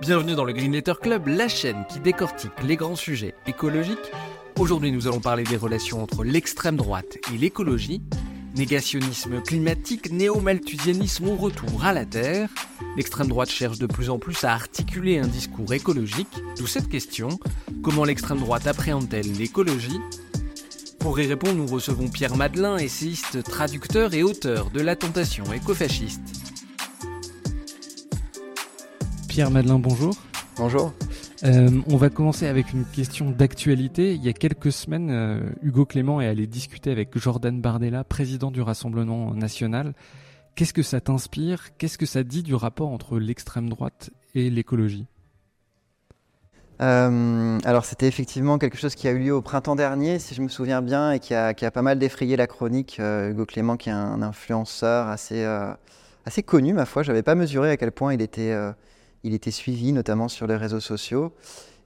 Bienvenue dans le Green Club, la chaîne qui décortique les grands sujets écologiques. Aujourd'hui, nous allons parler des relations entre l'extrême droite et l'écologie. Négationnisme climatique, néo-malthusianisme au retour à la Terre. L'extrême droite cherche de plus en plus à articuler un discours écologique, d'où cette question comment l'extrême droite appréhende-t-elle l'écologie? Pour y répondre, nous recevons Pierre Madelin, essayiste, traducteur et auteur de La Tentation écofasciste. Pierre Madelin, bonjour. Bonjour. Euh, on va commencer avec une question d'actualité. Il y a quelques semaines, euh, Hugo Clément est allé discuter avec Jordan Bardella, président du Rassemblement national. Qu'est-ce que ça t'inspire? Qu'est-ce que ça dit du rapport entre l'extrême droite et l'écologie? Euh, alors c'était effectivement quelque chose qui a eu lieu au printemps dernier, si je me souviens bien, et qui a, pas mal défrayé la chronique. Hugo Clément, qui est un influenceur assez, assez connu, ma foi, j'avais pas mesuré à quel point il était il était suivi notamment sur les réseaux sociaux.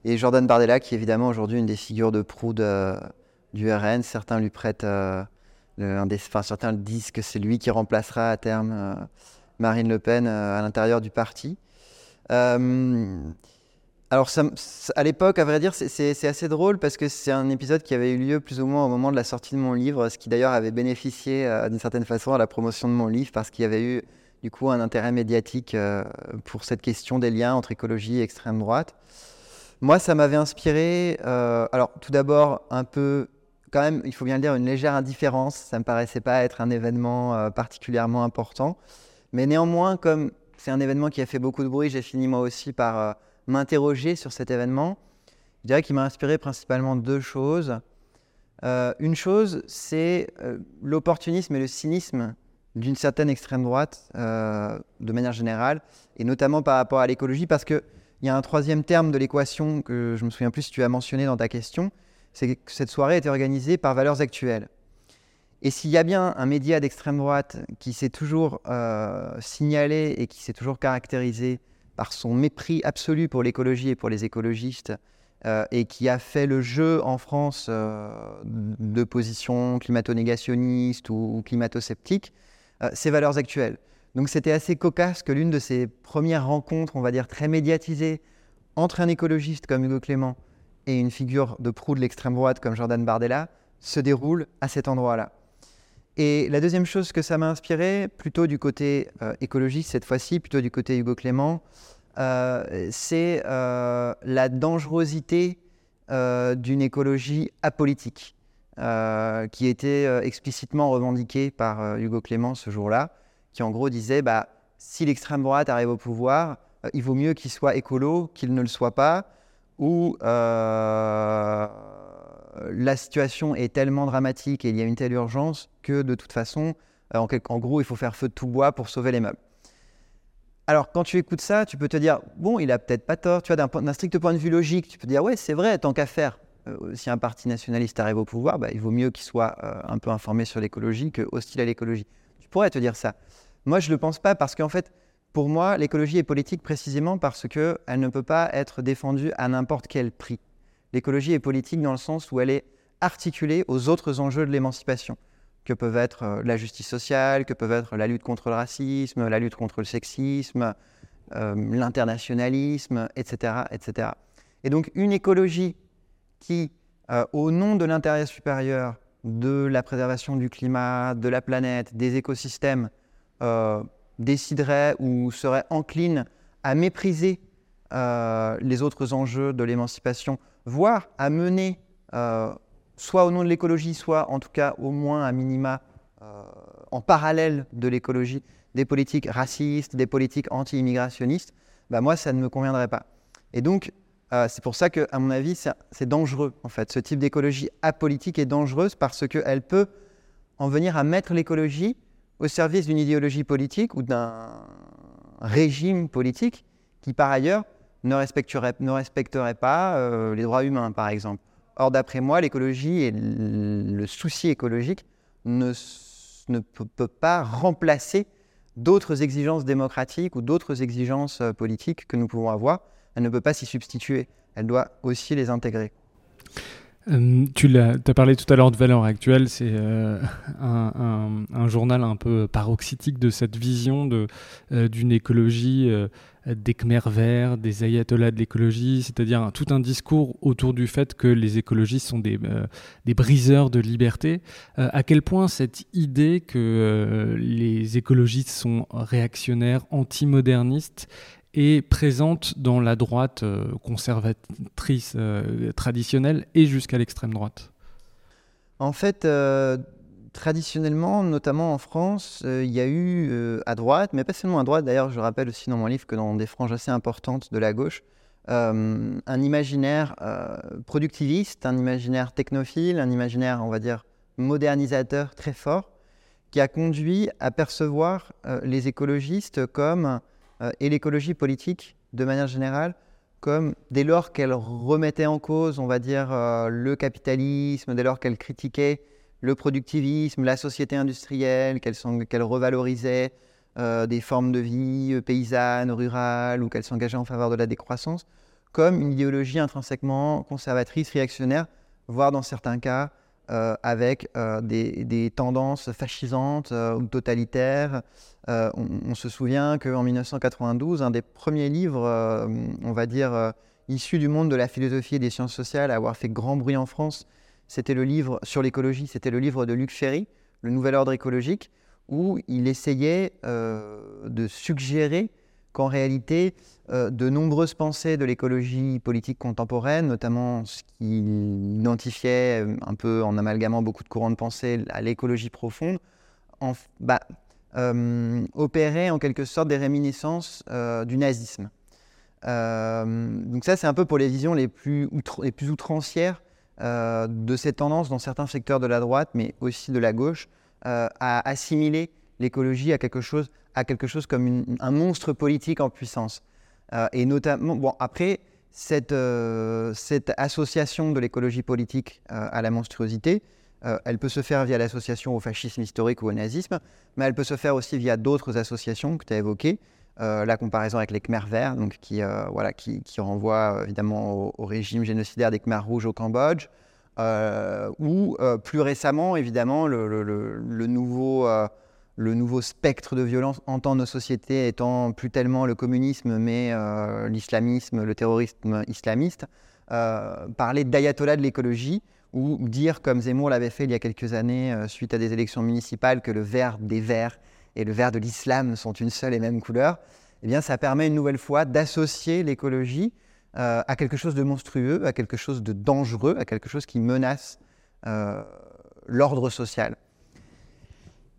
Et Jordan Bardella, qui est évidemment aujourd'hui une des figures de proue du RN, certains lui prêtent, euh, un enfin, certains disent que c'est lui qui remplacera à terme euh, Marine Le Pen euh, à l'intérieur du parti. alors, à l'époque, à vrai dire, c'est assez drôle parce que c'est un épisode qui avait eu lieu plus ou moins au moment de la sortie de mon livre, ce qui d'ailleurs avait bénéficié d'une certaine façon à la promotion de mon livre parce qu'il y avait eu du coup un intérêt médiatique euh, pour cette question des liens entre écologie et extrême droite. Moi, ça m'avait inspiré, euh, alors tout d'abord un peu, quand même, il faut bien le dire, une légère indifférence. Ça ne me paraissait pas être un événement euh, particulièrement important. Mais néanmoins, comme c'est un événement qui a fait beaucoup de bruit, j'ai fini moi aussi par m'interroger sur cet événement. Je dirais qu'il m'a inspiré principalement deux choses. une chose, c'est l'opportunisme et le cynisme d'une certaine extrême droite euh, de manière générale, et notamment par rapport à l'écologie, parce qu'il y a un troisième terme de l'équation que je me souviens plus si tu as mentionné dans ta question, c'est que cette soirée été organisée par Valeurs Actuelles. Et s'il y a bien un média d'extrême droite qui s'est toujours euh, signalé et qui s'est toujours caractérisé par son mépris absolu pour l'écologie et pour les écologistes, euh, et qui a fait le jeu en France de positions climato-négationnistes ou climato-sceptiques, ses euh, valeurs actuelles. Donc c'était assez cocasse que l'une de ces premières rencontres, on va dire très médiatisées, entre un écologiste comme Hugo Clément et une figure de proue de l'extrême droite comme Jordan Bardella se déroule à cet endroit-là. Et la deuxième chose que ça m'a inspiré, plutôt du côté euh, écologiste cette fois-ci, plutôt du côté Hugo Clément, euh, c'est la dangerosité d'une écologie apolitique. Euh, qui était euh, explicitement revendiqué par euh, Hugo Clément ce jour-là, qui en gros disait bah, si l'extrême droite arrive au pouvoir, il vaut mieux qu'il soit écolo qu'il ne le soit pas, ou la situation est tellement dramatique et il y a une telle urgence que de toute façon, en, gros, il faut faire feu de tout bois pour sauver les meubles. Alors, quand tu écoutes ça, tu peux te dire, bon, il a peut-être pas tort, tu vois, d'un strict point de vue logique, tu peux dire, ouais, c'est vrai, tant qu'à faire, si un parti nationaliste arrive au pouvoir, bah, il vaut mieux qu'il soit euh, un peu informé sur l'écologie que hostile à l'écologie. Tu pourrais te dire ça. Moi, je ne le pense pas parce qu'en fait, pour moi, l'écologie est politique précisément parce qu'elle ne peut pas être défendue à n'importe quel prix. L'écologie est politique dans le sens où elle est articulée aux autres enjeux de l'émancipation, que peuvent être euh, la justice sociale, que peuvent être la lutte contre le racisme, la lutte contre le sexisme, l'internationalisme, etc., etc. Et donc une écologie qui, euh, au nom de l'intérêt supérieur de la préservation du climat, de la planète, des écosystèmes, euh, déciderait ou serait encline à mépriser euh, les autres enjeux de l'émancipation, voire à mener, soit au nom de l'écologie, soit en tout cas au moins à minima, en parallèle de l'écologie, des politiques racistes, des politiques anti-immigrationnistes, bah moi, ça ne me conviendrait pas. Et donc, euh, c'est pour ça que, à mon avis, c'est dangereux, en fait. Ce type d'écologie apolitique est dangereuse parce qu'elle peut en venir à mettre l'écologie au service d'une idéologie politique ou d'un régime politique qui, par ailleurs, ne respecterait, pas euh, les droits humains, par exemple. Or, d'après moi, l'écologie et le souci écologique ne, ne peut, pas remplacer d'autres exigences démocratiques ou d'autres exigences euh, politiques que nous pouvons avoir. Elle ne peut pas s'y substituer. Elle doit aussi les intégrer. Euh, tu as, parlé tout à l'heure de Valeurs Actuelles, c'est euh, un, journal un peu paroxytique de cette vision d'une écologie des Khmer verts, des ayatollahs de l'écologie, c'est-à-dire tout un discours autour du fait que les écologistes sont des, euh, des briseurs de liberté. Euh, à quel point cette idée que euh, les écologistes sont réactionnaires, antimodernistes, est présente dans la droite conservatrice traditionnelle et jusqu'à l'extrême droite. En fait, traditionnellement, notamment en France, euh, il y a eu euh, à droite, mais pas seulement à droite, d'ailleurs je rappelle aussi dans mon livre que dans des franges assez importantes de la gauche, euh, un imaginaire productiviste, un imaginaire technophile, un imaginaire, on va dire, modernisateur très fort, qui a conduit à percevoir les écologistes comme, et l'écologie politique de manière générale, comme dès lors qu'elle remettait en cause, on va dire, le capitalisme, dès lors qu'elle critiquait le productivisme, la société industrielle, qu'elle revalorisait euh, des formes de vie euh, paysannes, rurales, ou qu'elle s'engageait en faveur de la décroissance, comme une idéologie intrinsèquement conservatrice, réactionnaire, voire dans certains cas euh, avec des, tendances fascisantes ou totalitaires. On, se souvient qu'en 1992, un des premiers livres, on va dire, issus du monde de la philosophie et des sciences sociales à avoir fait grand bruit en France, c'était le livre sur l'écologie, c'était le livre de Luc Ferry, Le Nouvel Ordre écologique, où il essayait euh, de suggérer qu'en réalité, euh, de nombreuses pensées de l'écologie politique contemporaine, notamment ce qu'il identifiait euh, un peu en amalgamant beaucoup de courants de pensée à l'écologie profonde, en, bah, opéraient en quelque sorte des réminiscences du nazisme. donc ça, c'est un peu pour les visions les plus, les plus outrancières euh, de cette tendance dans certains secteurs de la droite, mais aussi de la gauche, euh, à assimiler l'écologie à quelque chose, à quelque chose comme un monstre politique en puissance. Euh, et notamment, bon, après, cette, cette association de l'écologie politique à la monstruosité, elle peut se faire via l'association au fascisme historique ou au nazisme, mais elle peut se faire aussi via d'autres associations que tu as évoquées, euh, la comparaison avec les Khmer verts, donc qui, euh, voilà, qui, renvoie euh, évidemment au, régime génocidaire des Khmer rouges au Cambodge, ou plus récemment, évidemment, le, nouveau, le nouveau spectre de violence entend nos sociétés étant plus tellement le communisme, mais l'islamisme, le terrorisme islamiste, parler d'ayatollah de l'écologie, ou dire, comme Zemmour l'avait fait il y a quelques années, suite à des élections municipales, que le vert des verts et le vert de l'islam sont une seule et même couleur, eh bien, ça permet une nouvelle fois d'associer l'écologie euh, à quelque chose de monstrueux, à quelque chose de dangereux, à quelque chose qui menace euh, l'ordre social.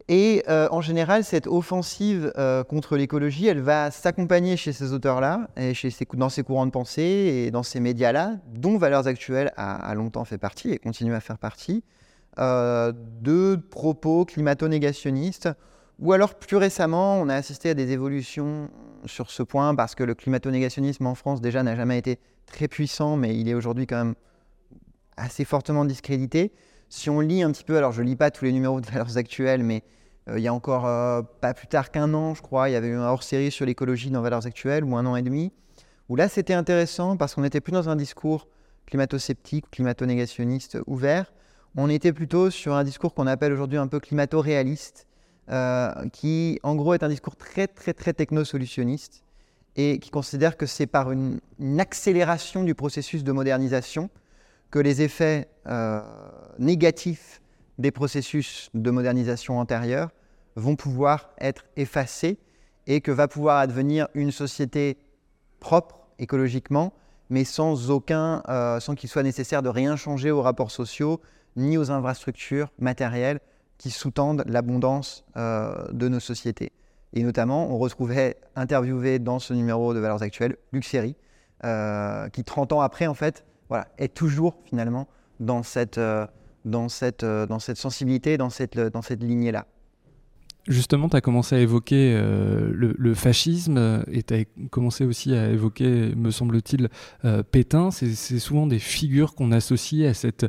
Et euh, en général, cette offensive contre l'écologie, elle va s'accompagner chez ces auteurs-là, chez ces, dans ces courants de pensée et dans ces médias-là, dont Valeurs Actuelles a, longtemps fait partie et continue à faire partie, de propos climato-négationnistes ou alors plus récemment, on a assisté à des évolutions sur ce point parce que le climato-négationnisme en France déjà n'a jamais été très puissant, mais il est aujourd'hui quand même assez fortement discrédité. Si on lit un petit peu, alors je ne lis pas tous les numéros de valeurs actuelles, mais euh, il y a encore euh, pas plus tard qu'un an, je crois, il y avait eu un hors-série sur l'écologie dans valeurs actuelles, ou un an et demi, où là c'était intéressant parce qu'on n'était plus dans un discours climato-sceptique, climato-négationniste ouvert, on était plutôt sur un discours qu'on appelle aujourd'hui un peu climato-réaliste, euh, qui en gros est un discours très très très techno-solutionniste et qui considère que c'est par une, accélération du processus de modernisation que les effets euh, négatifs des processus de modernisation antérieurs vont pouvoir être effacés et que va pouvoir advenir une société propre écologiquement, mais sans euh, sans qu'il soit nécessaire de rien changer aux rapports sociaux ni aux infrastructures matérielles qui sous-tendent l'abondance euh, de nos sociétés. Et notamment, on retrouvait interviewé dans ce numéro de Valeurs Actuelles Luc Serry, euh, qui 30 ans après, en fait, voilà, est toujours finalement dans cette, euh, dans cette, dans cette sensibilité, dans cette, dans cette lignée-là. Justement, tu as commencé à évoquer euh, le, fascisme et tu as commencé aussi à évoquer, me semble-t-il, euh, Pétain. C'est souvent des figures qu'on associe à cette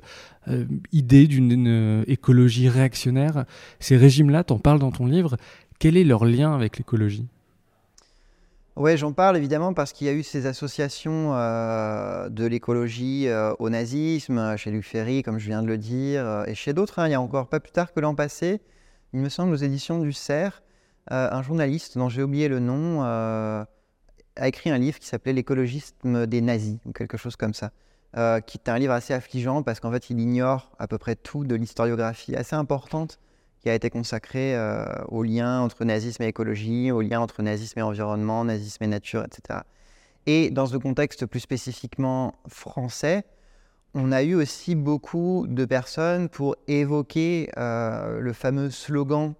euh, idée d'une écologie réactionnaire. Ces régimes-là, tu en parles dans ton livre. Quel est leur lien avec l'écologie? Oui, j'en parle évidemment parce qu'il y a eu ces associations de l'écologie au nazisme, chez Luc Ferry, comme je viens de le dire, et chez d'autres. Hein. il y a encore pas plus tard que l'an passé, il me semble, aux éditions du CERF, euh, un journaliste dont j'ai oublié le nom euh, a écrit un livre qui s'appelait L'écologisme des nazis, ou quelque chose comme ça, euh, qui est un livre assez affligeant parce qu'en fait, il ignore à peu près tout de l'historiographie assez importante qui a été consacrée au lien entre nazisme et écologie, au lien entre nazisme et environnement, nazisme et nature, etc. Et dans ce contexte plus spécifiquement français, on a eu aussi beaucoup de personnes pour évoquer euh, le fameux slogan,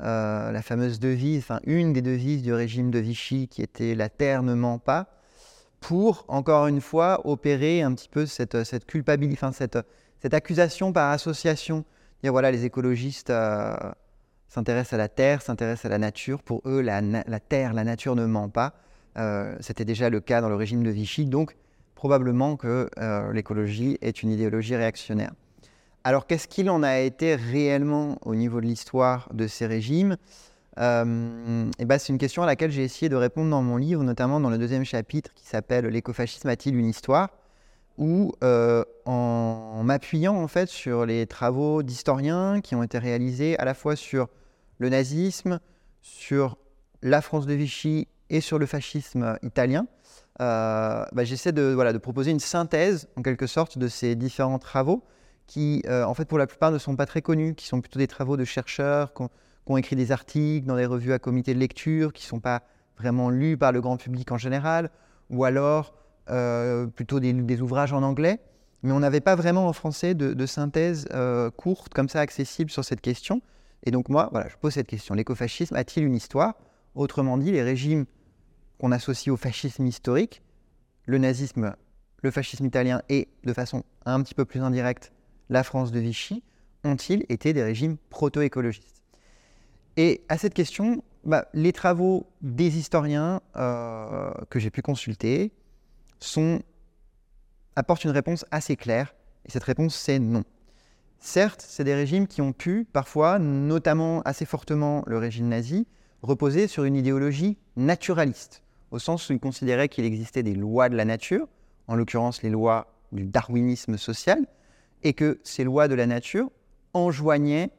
euh, la fameuse devise, enfin une des devises du régime de Vichy qui était La terre ne ment pas, pour encore une fois opérer un petit peu cette, cette culpabilité, cette accusation par association. Voilà, les écologistes euh, s'intéressent à la terre, s'intéressent à la nature. Pour eux, la, terre, la nature ne ment pas. C'était déjà le cas dans le régime de Vichy. Donc, probablement que euh, l'écologie est une idéologie réactionnaire. Alors qu'est-ce qu'il en a été réellement au niveau de l'histoire de ces régimes? Euh, et ben, C'est une question à laquelle j'ai essayé de répondre dans mon livre, notamment dans le deuxième chapitre qui s'appelle L'écofascisme a-t-il une histoire? Où, euh, en, m'appuyant en fait sur les travaux d'historiens qui ont été réalisés à la fois sur le nazisme, sur la France de Vichy et sur le fascisme italien, euh, bah, j'essaie de, voilà, de proposer une synthèse, en quelque sorte, de ces différents travaux qui, euh, en fait, pour la plupart, ne sont pas très connus, qui sont plutôt des travaux de chercheurs qui ont, écrit des articles dans des revues à comité de lecture, qui ne sont pas vraiment lus par le grand public en général, ou alors plutôt des, ouvrages en anglais. Mais on n'avait pas vraiment en français de, synthèse courte, comme ça, accessible sur cette question. Et donc moi, voilà, je pose cette question. L'écofascisme a-t-il une histoire? Autrement dit, les régimes qu'on associe au fascisme historique, le nazisme, le fascisme italien et, de façon un petit peu plus indirecte, la France de Vichy, ont-ils été des régimes proto-écologistes? Et à cette question, bah, les travaux des historiens euh, que j'ai pu consulter sont, apportent une réponse assez claire, et cette réponse c'est non. Certes, c'est des régimes qui ont pu, parfois, notamment assez fortement le régime nazi, reposer sur une idéologie naturaliste au sens où il considérait qu'il existait des lois de la nature, en l'occurrence les lois du darwinisme social, et que ces lois de la nature enjoignaient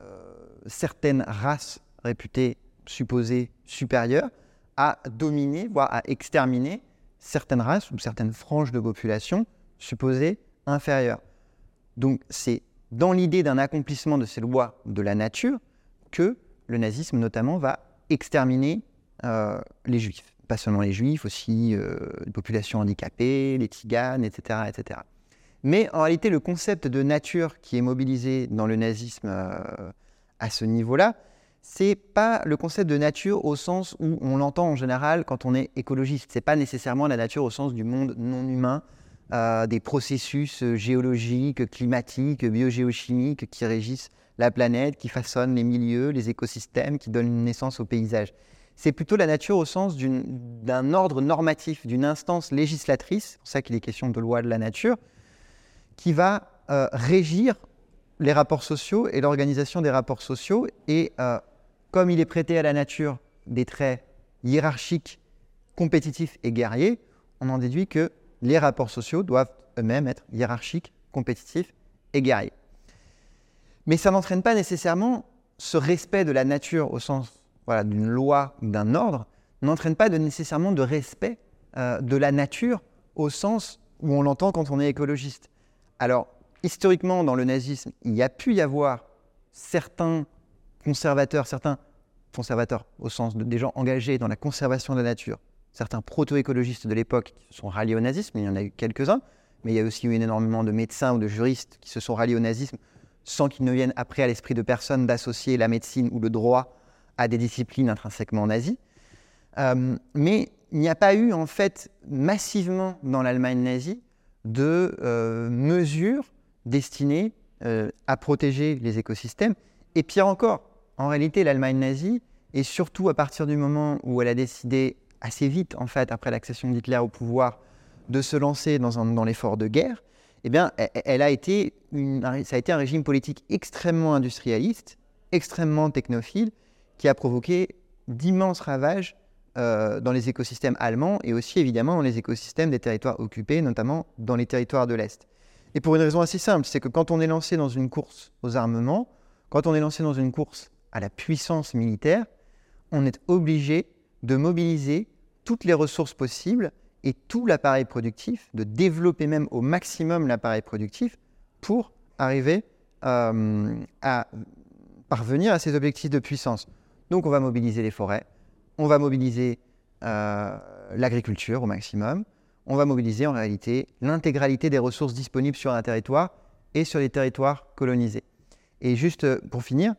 euh, certaines races réputées supposées supérieures à dominer, voire à exterminer certaines races ou certaines franges de population supposées inférieures. Donc c'est dans l'idée d'un accomplissement de ces lois de la nature que le nazisme notamment va exterminer euh, les juifs pas seulement les juifs, aussi euh, les populations handicapées, les tiganes, etc., etc. Mais en réalité, le concept de nature qui est mobilisé dans le nazisme euh, à ce niveau-là, c'est pas le concept de nature au sens où on l'entend en général quand on est écologiste. C'est pas nécessairement la nature au sens du monde non humain, euh, des processus géologiques, climatiques, biogéochimiques qui régissent la planète, qui façonnent les milieux, les écosystèmes, qui donnent naissance au paysage c'est plutôt la nature au sens d'un ordre normatif, d'une instance législatrice, c'est pour ça qu'il est question de loi de la nature, qui va euh, régir les rapports sociaux et l'organisation des rapports sociaux. Et euh, comme il est prêté à la nature des traits hiérarchiques, compétitifs et guerriers, on en déduit que les rapports sociaux doivent eux-mêmes être hiérarchiques, compétitifs et guerriers. Mais ça n'entraîne pas nécessairement ce respect de la nature au sens d'une loi, d'un ordre, n'entraîne pas nécessairement de respect euh, de la nature au sens où on l'entend quand on est écologiste. Alors, historiquement, dans le nazisme, il y a pu y avoir certains conservateurs, certains conservateurs au sens de, des gens engagés dans la conservation de la nature, certains proto-écologistes de l'époque qui se sont ralliés au nazisme, il y en a eu quelques-uns, mais il y a aussi eu énormément de médecins ou de juristes qui se sont ralliés au nazisme sans qu'il ne vienne après à l'esprit de personne d'associer la médecine ou le droit à des disciplines intrinsèquement nazies. Euh, mais il n'y a pas eu, en fait, massivement dans l'Allemagne nazie, de euh, mesures destinées euh, à protéger les écosystèmes. Et pire encore, en réalité, l'Allemagne nazie, et surtout à partir du moment où elle a décidé assez vite, en fait, après l'accession d'Hitler au pouvoir, de se lancer dans, l'effort de guerre, eh bien, elle, a été ça a été un régime politique extrêmement industrialiste, extrêmement technophile, qui a provoqué d'immenses ravages euh, dans les écosystèmes allemands et aussi évidemment dans les écosystèmes des territoires occupés, notamment dans les territoires de l'Est. Et pour une raison assez simple, c'est que quand on est lancé dans une course aux armements, quand on est lancé dans une course à la puissance militaire, on est obligé de mobiliser toutes les ressources possibles et tout l'appareil productif, de développer même au maximum l'appareil productif pour arriver euh, à parvenir à ces objectifs de puissance. Donc on va mobiliser les forêts, on va mobiliser euh, l'agriculture au maximum, on va mobiliser en réalité l'intégralité des ressources disponibles sur un territoire et sur les territoires colonisés. Et juste euh, pour finir,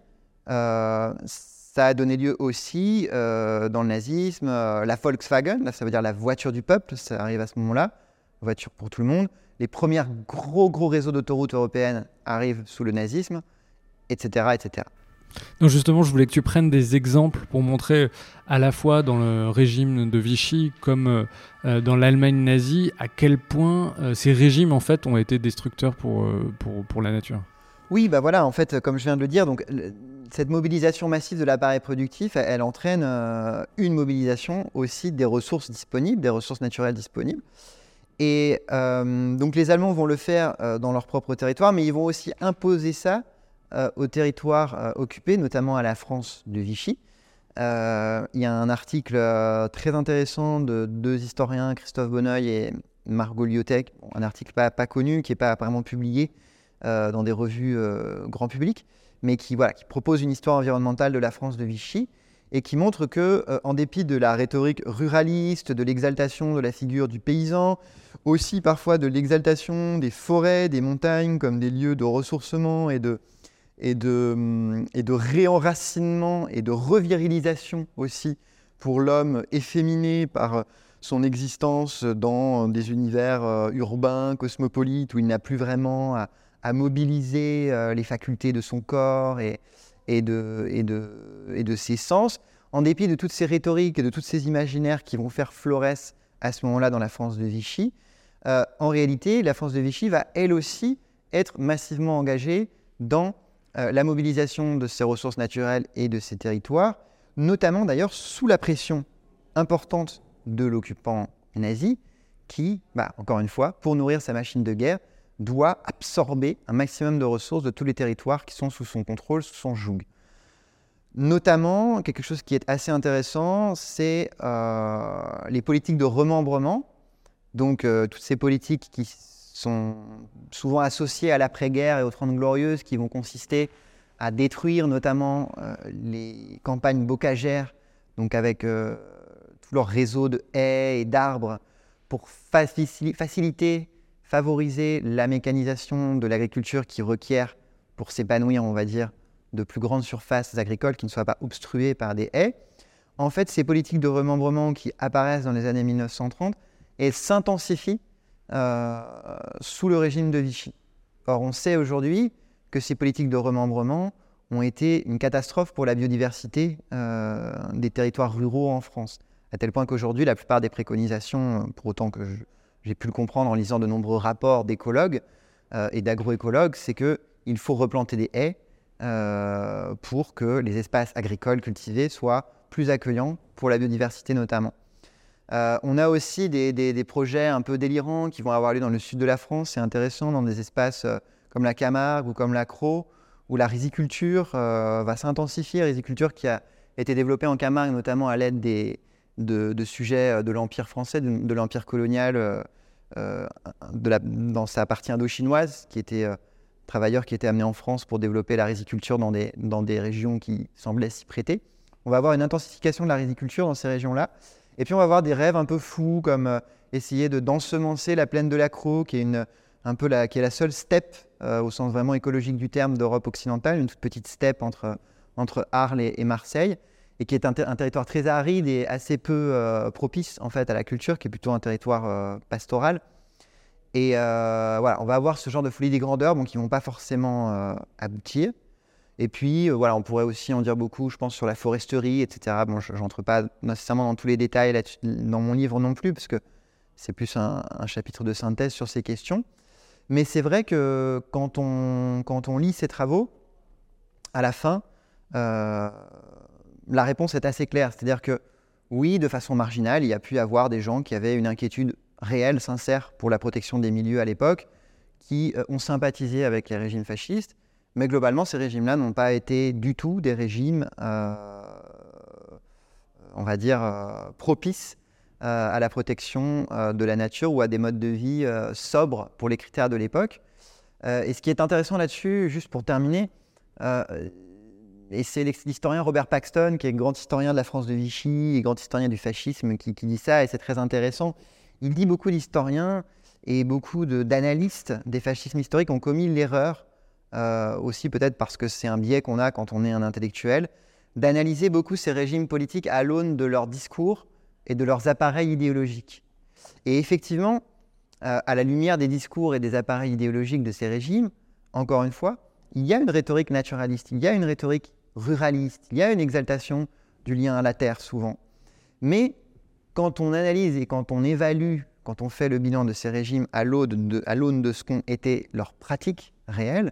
ça a donné lieu aussi euh, dans le nazisme, euh, la Volkswagen, là, ça veut dire la voiture du peuple, ça arrive à ce moment-là, voiture pour tout le monde. Les premiers gros gros réseaux d'autoroutes européennes arrivent sous le nazisme, etc., etc. Donc justement, je voulais que tu prennes des exemples pour montrer à la fois dans le régime de Vichy comme euh, dans l'Allemagne nazie à quel point ces régimes en fait ont été destructeurs pour, pour, pour la nature. Oui, bah voilà, en fait, comme je viens de le dire, donc cette mobilisation massive de l'appareil productif, elle, entraîne euh, une mobilisation aussi des ressources disponibles, des ressources naturelles disponibles. Et euh, donc les Allemands vont le faire euh, dans leur propre territoire, mais ils vont aussi imposer ça aux territoires occupés, notamment à la France de Vichy. Il y a un article très intéressant de deux historiens, Christophe Bonneuil et Margot Liotek, un article pas, pas connu, qui n'est pas vraiment publié dans des revues grand public, mais qui, voilà, qui propose une histoire environnementale de la France de Vichy et qui montre que, euh, en dépit de la rhétorique ruraliste, de l'exaltation de la figure du paysan, aussi parfois de l'exaltation des forêts, des montagnes comme des lieux de ressourcement et de, et de, et de réenracinement et de revirilisation aussi pour l'homme efféminé par son existence dans des univers euh, urbains, cosmopolites, où il n'a plus vraiment à, à mobiliser euh, les facultés de son corps et, de, ses sens, en dépit de toutes ces rhétoriques et de toutes ces imaginaires qui vont faire florès à ce moment-là dans la France de Vichy, euh, en réalité, la France de Vichy va elle aussi être massivement engagée dans euh, la mobilisation de ses ressources naturelles et de ses territoires, notamment d'ailleurs sous la pression importante de l'occupant nazi, qui, bah, encore une fois, pour nourrir sa machine de guerre, doit absorber un maximum de ressources de tous les territoires qui sont sous son contrôle, sous son joug. Notamment, quelque chose qui est assez intéressant, c'est euh, les politiques de remembrement. Donc, euh, toutes ces politiques qui sont souvent associées à l'après-guerre et aux Trente Glorieuses, qui vont consister à détruire notamment euh, les campagnes bocagères, donc avec tout leur réseau de haies et d'arbres, pour faciliter favoriser la mécanisation de l'agriculture qui requiert, pour s'épanouir, on va dire, de plus grandes surfaces agricoles qui ne soient pas obstruées par des haies. En fait, ces politiques de remembrement qui apparaissent dans les années 1930, elles s'intensifient euh, sous le régime de Vichy. Or, on sait aujourd'hui que ces politiques de remembrement ont été une catastrophe pour la biodiversité euh, des territoires ruraux en France, à tel point qu'aujourd'hui, la plupart des préconisations, pour autant que je, j'ai pu le comprendre en lisant de nombreux rapports d'écologues euh, et d'agroécologues, c'est qu'il faut replanter des haies euh, pour que les espaces agricoles cultivés soient plus accueillants pour la biodiversité notamment. Euh, on a aussi des, projets un peu délirants qui vont avoir lieu dans le sud de la France, c'est intéressant, dans des espaces comme la Camargue ou comme la Crau, où la riziculture va s'intensifier, riziculture qui a été développée en Camargue notamment à l'aide des, de, sujets de l'Empire français, de l'Empire colonial euh, dans sa partie indo-chinoise, qui était euh, travailleurs qui étaient amenés en France pour développer la riziculture dans des, dans des régions qui semblaient s'y prêter. On va avoir une intensification de la riziculture dans ces régions-là. Et puis on va avoir des rêves un peu fous, comme euh, essayer de d'ensemencer la plaine de la qui est, une, un peu la, qui est la seule steppe, au sens vraiment écologique du terme, d'Europe occidentale, une toute petite steppe entre, entre Arles et Marseille et qui est un, territoire très aride et assez peu euh, propice en fait à la culture, qui est plutôt un territoire euh, pastoral. Et euh, voilà, on va avoir ce genre de folie des grandeurs bon, qui vont pas forcément aboutir. Et puis, voilà, on pourrait aussi en dire beaucoup, je pense, sur la foresterie, etc. Bon, je n'entre pas nécessairement dans tous les détails dans mon livre non plus, parce que c'est plus un, chapitre de synthèse sur ces questions. Mais c'est vrai que quand on, quand on lit ces travaux, à la fin, la réponse est assez claire. C'est-à-dire que oui, de façon marginale, il y a pu avoir des gens qui avaient une inquiétude réelle, sincère pour la protection des milieux à l'époque, qui euh, ont sympathisé avec les régimes fascistes. Mais globalement, ces régimes-là n'ont pas été du tout des régimes, euh, on va dire, euh, propices à la protection de la nature ou à des modes de vie sobres pour les critères de l'époque. et ce qui est intéressant là-dessus, juste pour terminer, et c'est l'historien Robert Paxton, qui est grand historien de la France de Vichy et grand historien du fascisme, qui, dit ça, et c'est très intéressant. Il dit beaucoup d'historiens et beaucoup d'analystes des fascismes historiques ont commis l'erreur, euh, aussi peut-être parce que c'est un biais qu'on a quand on est un intellectuel, d'analyser beaucoup ces régimes politiques à l'aune de leurs discours et de leurs appareils idéologiques. Et effectivement, euh, à la lumière des discours et des appareils idéologiques de ces régimes, encore une fois, il y a une rhétorique naturaliste, il y a une rhétorique ruraliste, il y a une exaltation du lien à la terre souvent. Mais quand on analyse et quand on évalue, quand on fait le bilan de ces régimes à l'aune de, ce qu'ont été leurs pratiques réelles,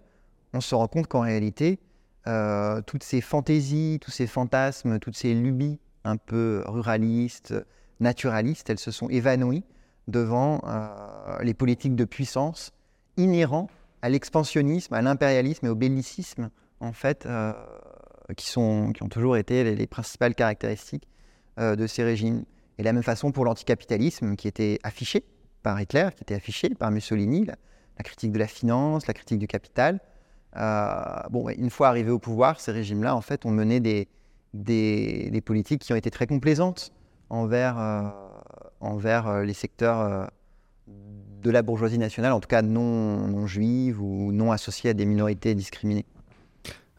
on se rend compte qu'en réalité, euh, toutes ces fantaisies, tous ces fantasmes, toutes ces lubies un peu ruralistes, naturalistes, elles se sont évanouies devant euh, les politiques de puissance inhérents à l'expansionnisme, à l'impérialisme et au bellicisme, en fait, euh, qui, sont, qui ont toujours été les, principales caractéristiques euh, de ces régimes. Et de la même façon pour l'anticapitalisme, qui était affiché par Hitler, qui était affiché par Mussolini, la, critique de la finance, la critique du capital. Euh, bon, une fois arrivés au pouvoir, ces régimes-là, en fait, ont mené des, des, des, politiques qui ont été très complaisantes envers, envers les secteurs de la bourgeoisie nationale, en tout cas non, juive ou non associée à des minorités discriminées.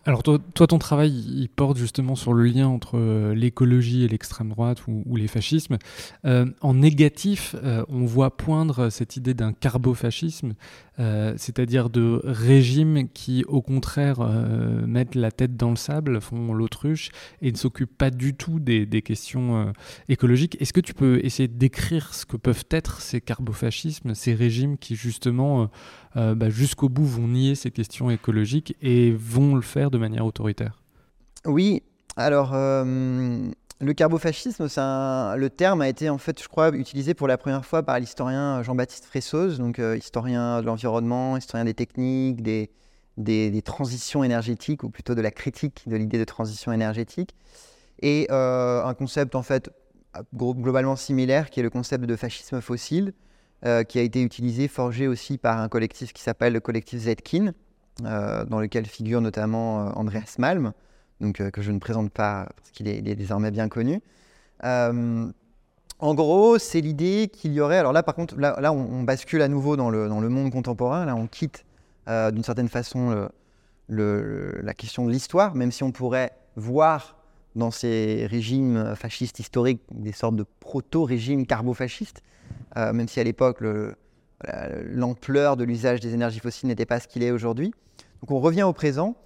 Alors toi, ton travail, il porte justement sur le lien entre euh, l'écologie et l'extrême droite ou, les fascismes. Euh, en négatif, euh, on voit poindre cette idée d'un carbofascisme, c'est-à-dire de régimes qui, au contraire, mettent la tête dans le sable, font l'autruche et ne s'occupent pas du tout des, questions écologiques. Est-ce que tu peux essayer de décrire ce que peuvent être ces carbofascismes, ces régimes qui justement bah, jusqu'au bout vont nier ces questions écologiques et vont le faire de manière autoritaire. Oui, alors euh, le carbofascisme, le terme a été en fait, je crois, utilisé pour la première fois par l'historien Jean-Baptiste Fressoz, donc euh, historien de l'environnement, historien des techniques, des, des, transitions énergétiques, ou plutôt de la critique de l'idée de transition énergétique, et euh, un concept en fait globalement similaire qui est le concept de fascisme fossile, qui a été utilisé, forgé aussi par un collectif qui s'appelle le collectif Zetkin, euh, dans lequel figure notamment euh, Andreas Malm, donc, euh, que je ne présente pas parce qu'il est, désormais bien connu. en gros, c'est l'idée qu'il y aurait. Alors là, par contre, là, on, bascule à nouveau dans le, dans le, monde contemporain. Là, on quitte d'une certaine façon la question de l'histoire, même si on pourrait voir dans ces régimes fascistes historiques des sortes de proto-régimes carbofascistes, même si à l'époque l'ampleur de l'usage des énergies fossiles n'était pas ce qu'il est aujourd'hui. Donc on revient au présent.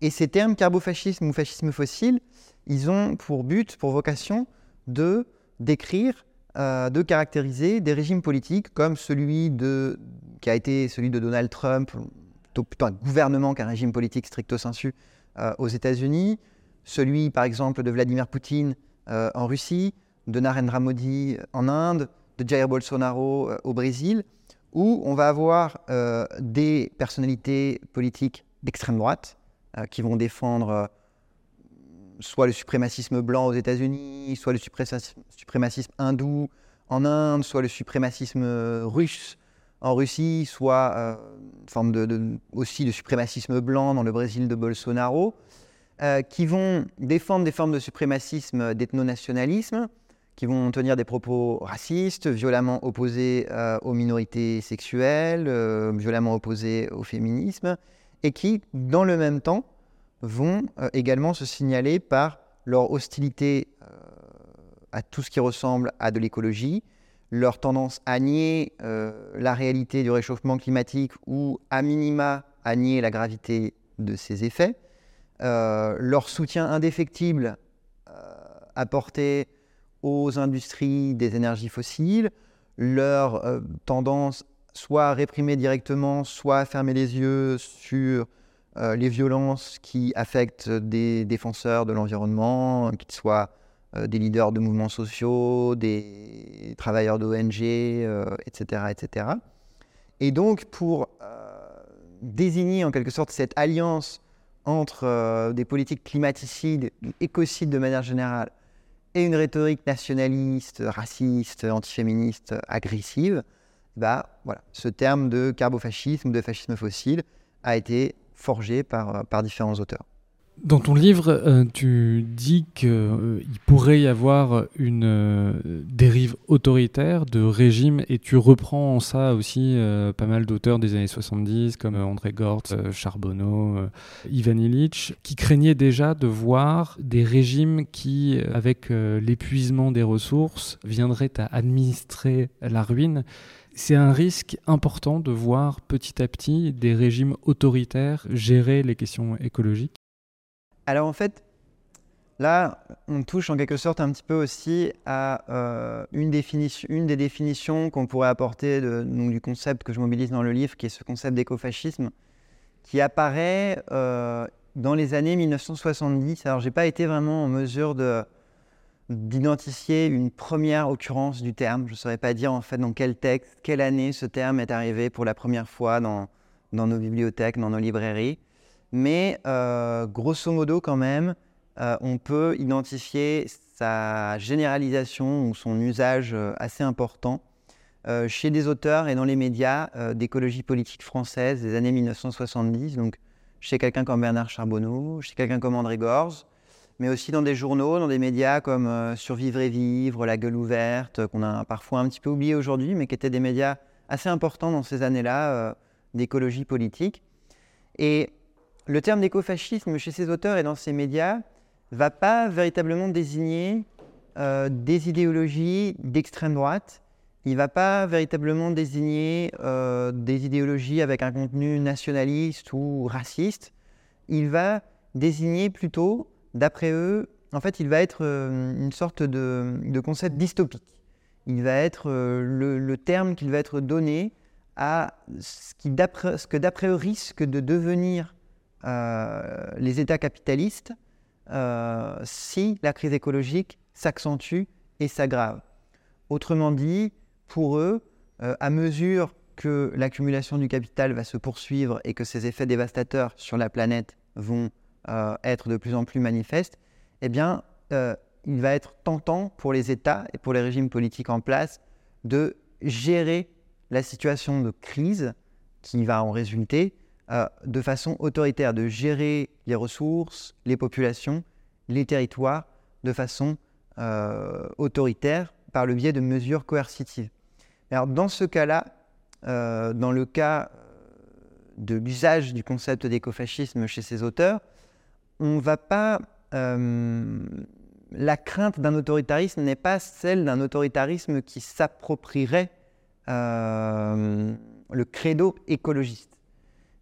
Et ces termes carbofascisme ou fascisme fossile, ils ont pour but, pour vocation, de décrire, euh, de caractériser des régimes politiques comme celui de, qui a été celui de Donald Trump, plutôt, un gouvernement qu'un régime politique stricto sensu euh, aux États-Unis, celui par exemple de Vladimir Poutine euh, en Russie, de Narendra Modi en Inde, de Jair Bolsonaro au Brésil où on va avoir euh, des personnalités politiques d'extrême droite euh, qui vont défendre euh, soit le suprémacisme blanc aux États-Unis, soit le suprémacisme, hindou en Inde, soit le suprémacisme russe en Russie, soit une forme aussi de suprémacisme blanc dans le Brésil de Bolsonaro, qui vont défendre des formes de suprémacisme d'ethnonationalisme, qui vont tenir des propos racistes, violemment opposés euh, aux minorités sexuelles, euh, violemment opposés au féminisme, et qui, dans le même temps, vont euh, également se signaler par leur hostilité à tout ce qui ressemble à de l'écologie, leur tendance à nier la réalité du réchauffement climatique ou à minima à nier la gravité de ses effets, leur soutien indéfectible apporté aux industries des énergies fossiles, leur tendance soit à réprimer directement, soit à fermer les yeux sur les violences qui affectent des défenseurs de l'environnement, qu'ils soient des leaders de mouvements sociaux, des travailleurs d'ONG, etc., etc. Et donc, pour désigner en quelque sorte cette alliance entre euh, des politiques climaticides, écocides de manière générale, et une rhétorique nationaliste, raciste, antiféministe, agressive, bah, voilà, ce terme de carbofascisme, de fascisme fossile, a été forgé par, par différents auteurs. Dans ton livre, euh, tu dis qu'il euh, pourrait y avoir une euh, dérive autoritaire de régime et tu reprends en ça aussi pas mal d'auteurs des années 70 comme André Gortz, Charbonneau, Ivan Illich, qui craignaient déjà de voir des régimes qui, avec l'épuisement des ressources, viendraient à administrer la ruine. C'est un risque important de voir petit à petit des régimes autoritaires gérer les questions écologiques. Alors en fait, là, on touche en quelque sorte un petit peu aussi à euh, une, une, des définitions qu'on pourrait apporter du concept que je mobilise dans le livre, qui est ce concept d'écofascisme, qui apparaît euh, dans les années 1970. Alors j'ai pas été vraiment en mesure d'identifier une première occurrence du terme. Je ne saurais pas dire en fait dans quel texte, quelle année ce terme est arrivé pour la première fois dans nos bibliothèques, dans nos librairies. Mais euh, grosso modo, quand même, euh, on peut identifier sa généralisation ou son usage euh, assez important chez des auteurs et dans les médias d'écologie politique française des années 1970. Donc, chez quelqu'un comme Bernard Charbonneau, chez quelqu'un comme André Gorz, mais aussi dans des journaux, dans des médias comme Survivre et Vivre, La Gueule Ouverte, qu'on a parfois un petit peu oublié aujourd'hui, mais qui étaient des médias assez importants dans ces années-là d'écologie politique. Et le terme d'écofascisme chez ces auteurs et dans ces médias va pas véritablement désigner euh, des idéologies d'extrême droite. Il va pas véritablement désigner euh, des idéologies avec un contenu nationaliste ou raciste. Il va désigner plutôt, d'après eux, en fait, il va être euh, une sorte de, concept dystopique. Il va être le, terme qu'il va être donné à ce, qui, ce que d'après eux risque de devenir les États capitalistes euh, si la crise écologique s'accentue et s'aggrave. Autrement dit, pour eux, euh, à mesure que l'accumulation du capital va se poursuivre et que ces effets dévastateurs sur la planète vont être de plus en plus manifestes, eh bien, il va être tentant pour les États et pour les régimes politiques en place de gérer la situation de crise qui va en résulter euh, de façon autoritaire, de gérer les ressources, les populations, les territoires de façon euh, autoritaire par le biais de mesures coercitives. Alors dans ce cas-là, euh, dans le cas de l'usage du concept d'écofascisme chez ces auteurs, on va pas la crainte d'un autoritarisme n'est pas celle d'un autoritarisme qui s'approprierait le credo écologiste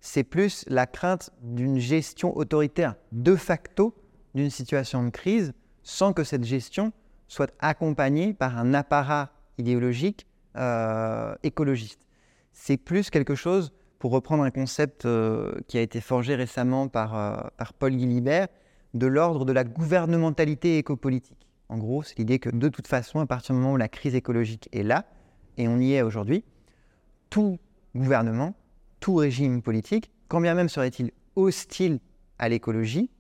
c'est plus la crainte d'une gestion autoritaire de facto d'une situation de crise sans que cette gestion soit accompagnée par un apparat idéologique euh, écologiste. C'est plus quelque chose, pour reprendre un concept euh, qui a été forgé récemment par, euh, par Paul Guilibert, de l'ordre de la gouvernementalité écopolitique. En gros, c'est l'idée que de toute façon, à partir du moment où la crise écologique est là, et on y est aujourd'hui, tout gouvernement tout régime politique, quand bien même serait-il hostile à l'écologie,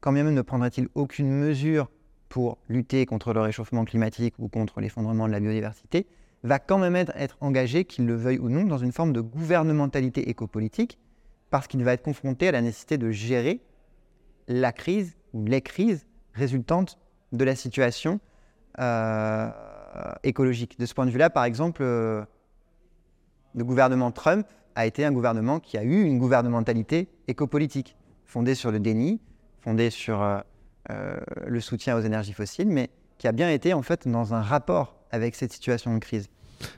quand bien même ne prendrait-il aucune mesure pour lutter contre le réchauffement climatique ou contre l'effondrement de la biodiversité, va quand même être, engagé, qu'il le veuille ou non, dans une forme de gouvernementalité écopolitique, parce qu'il va être confronté à la nécessité de gérer la crise ou les crises résultantes de la situation euh, écologique. De ce point de vue-là, par exemple, euh, le gouvernement Trump a été un gouvernement qui a eu une gouvernementalité écopolitique, fondée sur le déni, fondée sur euh, euh, le soutien aux énergies fossiles, mais qui a bien été en fait dans un rapport avec cette situation de crise.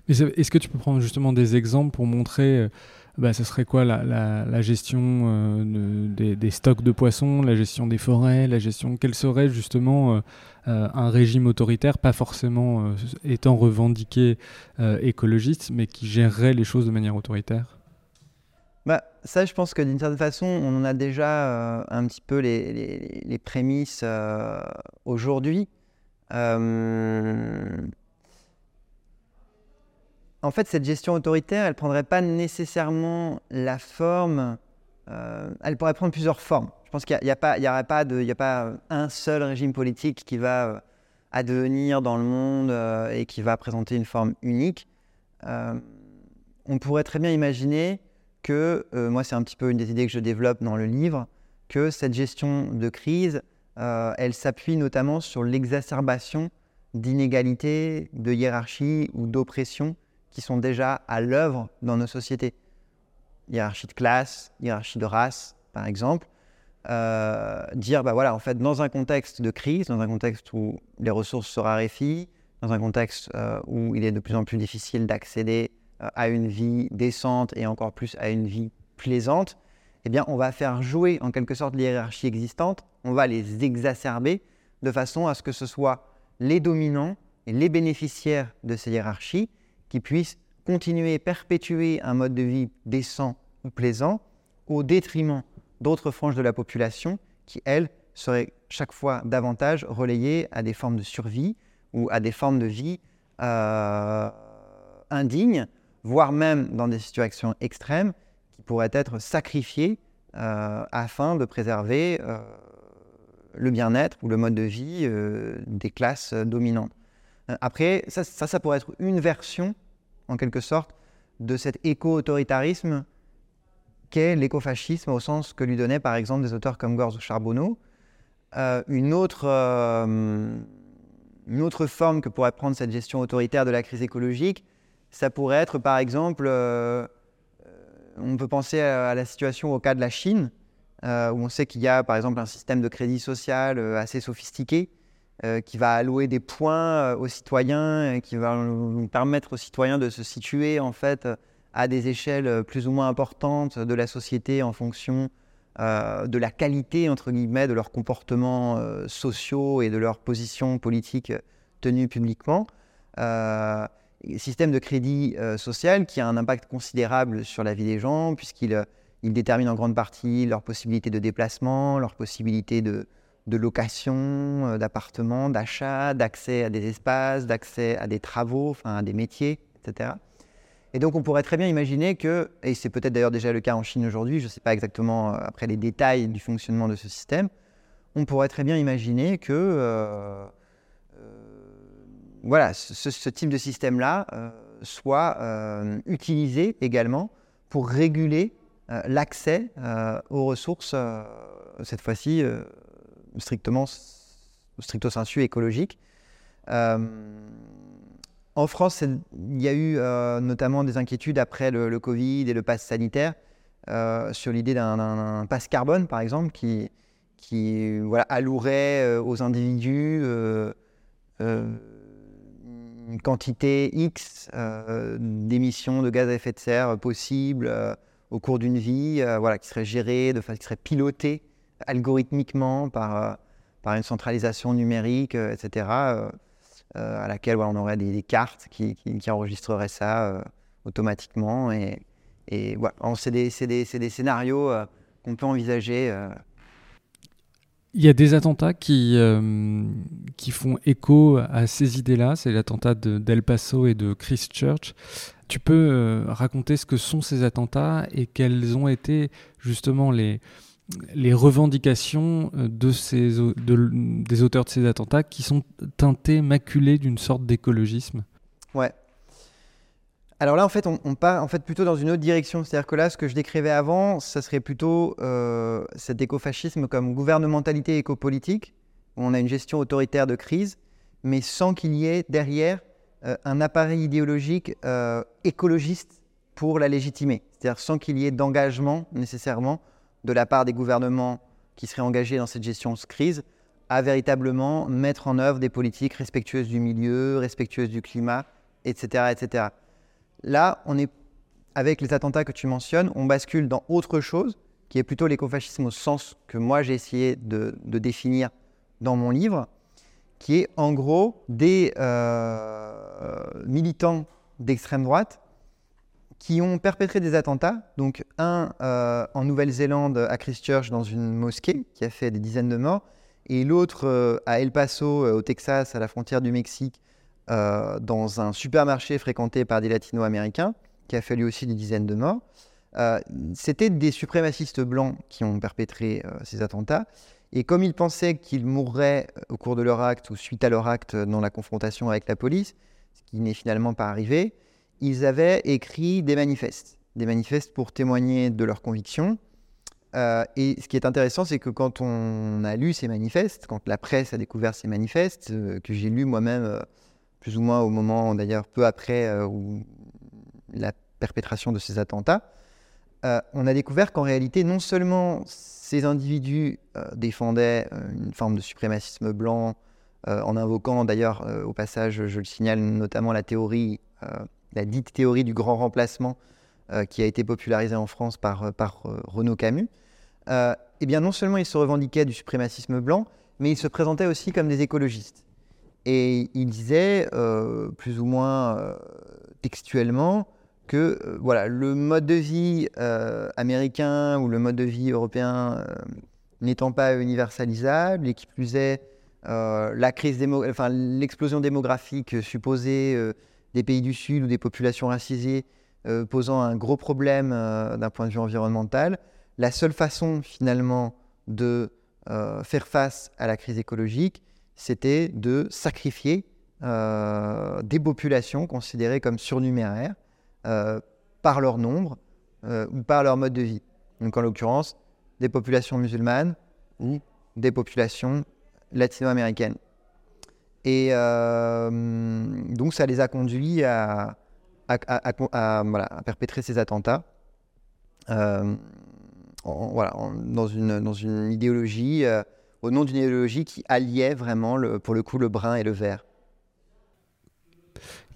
Est-ce que tu peux prendre justement des exemples pour montrer bah, ce serait quoi la, gestion euh, des, stocks de poissons, la gestion des forêts, la gestion. Quel serait justement euh, euh, un régime autoritaire, pas forcément étant revendiqué écologiste, mais qui gérerait les choses de manière autoritaire? Bah, ça, je pense que d'une certaine façon, on en a déjà un petit peu les, les prémices aujourd'hui. En fait, cette gestion autoritaire, elle ne prendrait pas nécessairement la forme. Euh, elle pourrait prendre plusieurs formes. Je pense qu'il n'y a, a, a, a pas un seul régime politique qui va euh, advenir dans le monde euh, et qui va présenter une forme unique. on pourrait très bien imaginer que, moi c'est un petit peu une des idées que je développe dans le livre, que cette gestion de crise, elle s'appuie notamment sur l'exacerbation d'inégalités, de hiérarchie ou d'oppression qui sont déjà à l'œuvre dans nos sociétés. Hiérarchie de classe, hiérarchie de race, par exemple. Euh, dire, bah voilà, en fait, dans un contexte de crise, dans un contexte où les ressources se raréfient, dans un contexte euh, où il est de plus en plus difficile d'accéder euh, à une vie décente et encore plus à une vie plaisante, eh bien, on va faire jouer en quelque sorte les hiérarchies existantes, on va les exacerber de façon à ce que ce soit les dominants et les bénéficiaires de ces hiérarchies qui puissent continuer, perpétuer un mode de vie décent ou plaisant au détriment d'autres franges de la population qui, elles, seraient chaque fois davantage relayées à des formes de survie ou à des formes de vie euh, indignes, voire même dans des situations extrêmes qui pourraient être sacrifiées euh, afin de préserver euh, le bien-être ou le mode de vie des classes dominantes. Après, ça, ça, pourrait être une version en quelque sorte, de cet éco-autoritarisme qu'est l'écofascisme au sens que lui donnaient par exemple des auteurs comme Gorz ou Charbonneau. Euh, une, autre, euh, une autre forme que pourrait prendre cette gestion autoritaire de la crise écologique, ça pourrait être par exemple, euh, on peut penser à, la situation au cas de la Chine, où on sait qu'il y a par exemple un système de crédit social assez sophistiqué, euh, qui va allouer des points euh, aux citoyens, qui va permettre aux citoyens de se situer en fait à des échelles plus ou moins importantes de la société en fonction euh, de la qualité entre guillemets de leurs comportements sociaux et de leur position politique tenue publiquement. Système de crédit social qui a un impact considérable sur la vie des gens puisqu'il il détermine en grande partie leurs possibilités de déplacement, leurs possibilités de, location euh, d'appartements, d'achat, d'accès à des espaces, d'accès à des travaux, à des métiers, etc. Et donc on pourrait très bien imaginer que, et c'est peut-être d'ailleurs déjà le cas en Chine aujourd'hui, je ne sais pas exactement euh, après les détails du fonctionnement de ce système, on pourrait très bien imaginer que euh, voilà, ce, type de système-là soit utilisé également pour réguler l'accès aux ressources, cette fois-ci strictement, stricto sensu écologique. Euh, en France, il y a eu euh, notamment des inquiétudes après le, Covid et le pass sanitaire euh, sur l'idée d'un pass carbone, par exemple, qui, qui voilà, allouerait aux individus une quantité X d'émissions de gaz à effet de serre possibles au cours d'une vie, voilà, qui serait gérée, de, qui serait pilotée algorithmiquement par, euh, par une centralisation numérique, euh, etc., euh, à laquelle on aurait des, cartes qui, qui, enregistreraient ça automatiquement. Et voilà, c'est des, des, des, scénarios qu'on peut envisager. Il y a des attentats qui, qui font écho à ces idées-là. C'est l'attentat d'El Paso et de Christchurch. Tu peux raconter ce que sont ces attentats et quels ont été justement les, les revendications euh, de ces, des auteurs de ces attentats qui sont teintées, maculées d'une sorte d'écologisme? Ouais. Alors là, en fait, on, part fait plutôt dans une autre direction. C'est-à-dire que là, ce que je décrivais avant, ça serait plutôt euh, cet écofascisme comme gouvernementalité écopolitique, où on a une gestion autoritaire de crise, mais sans qu'il y ait derrière euh, un appareil idéologique écologiste pour la légitimer. C'est-à-dire sans qu'il y ait d'engagement nécessairement de la part des gouvernements qui seraient engagés dans cette gestion de crise à véritablement mettre en œuvre des politiques respectueuses du milieu, respectueuses du climat, etc. etc. là, on est avec les attentats que tu mentionnes, on bascule dans autre chose, qui est plutôt l'écofascisme au sens que moi j'ai essayé de, définir dans mon livre, qui est en gros des euh, militants d'extrême droite qui ont perpétré des attentats. Donc un euh, en Nouvelle-Zélande à Christchurch dans une mosquée qui a fait des dizaines de morts, et l'autre euh, à El Paso au Texas à la frontière du Mexique dans un supermarché fréquenté par des latino-américains qui a fait lui aussi des dizaines de morts. Euh, c'était des suprémacistes blancs qui ont perpétré euh, ces attentats. Et comme ils pensaient qu'ils mourraient euh, au cours de leur acte ou suite à leur acte dans la confrontation avec la police, ce qui n'est finalement pas arrivé, ils avaient écrit des manifestes, des manifestes pour témoigner de leurs convictions. et ce qui est intéressant, c'est que quand on a lu ces manifestes, quand la presse a découvert ces manifestes, que j'ai lus moi-même plus ou moins au moment, d'ailleurs peu après, où la perpétration de ces attentats, euh, on a découvert qu'en réalité, non seulement ces individus euh, défendaient euh, une forme de suprémacisme blanc, en invoquant d'ailleurs au passage, je le signale, notamment la théorie, la dite théorie du grand remplacement, qui a été popularisée en France par, par Renaud Camus, eh bien non seulement ils se revendiquaient du suprémacisme blanc, mais ils se présentaient aussi comme des écologistes. Et ils disaient, plus ou moins textuellement, que euh, voilà, le mode de vie euh, américain ou le mode de vie européen euh, n'étant pas universalisable et qui plus est la crise enfin, l'explosion démographique supposée des pays du Sud ou des populations racisées posant un gros problème d'un point de vue environnemental, la seule façon finalement de faire face à la crise écologique, c'était de sacrifier des populations considérées comme surnuméraires euh, par leur nombre euh, ou par leur mode de vie. Donc en l'occurrence, des populations musulmanes ou des populations latino-américaines. Et euh, donc ça les a conduits à, à, perpétrer ces attentats. voilà, dans, une, dans une idéologie, au nom d'une idéologie qui alliait vraiment, le, pour le coup, le brun et le vert.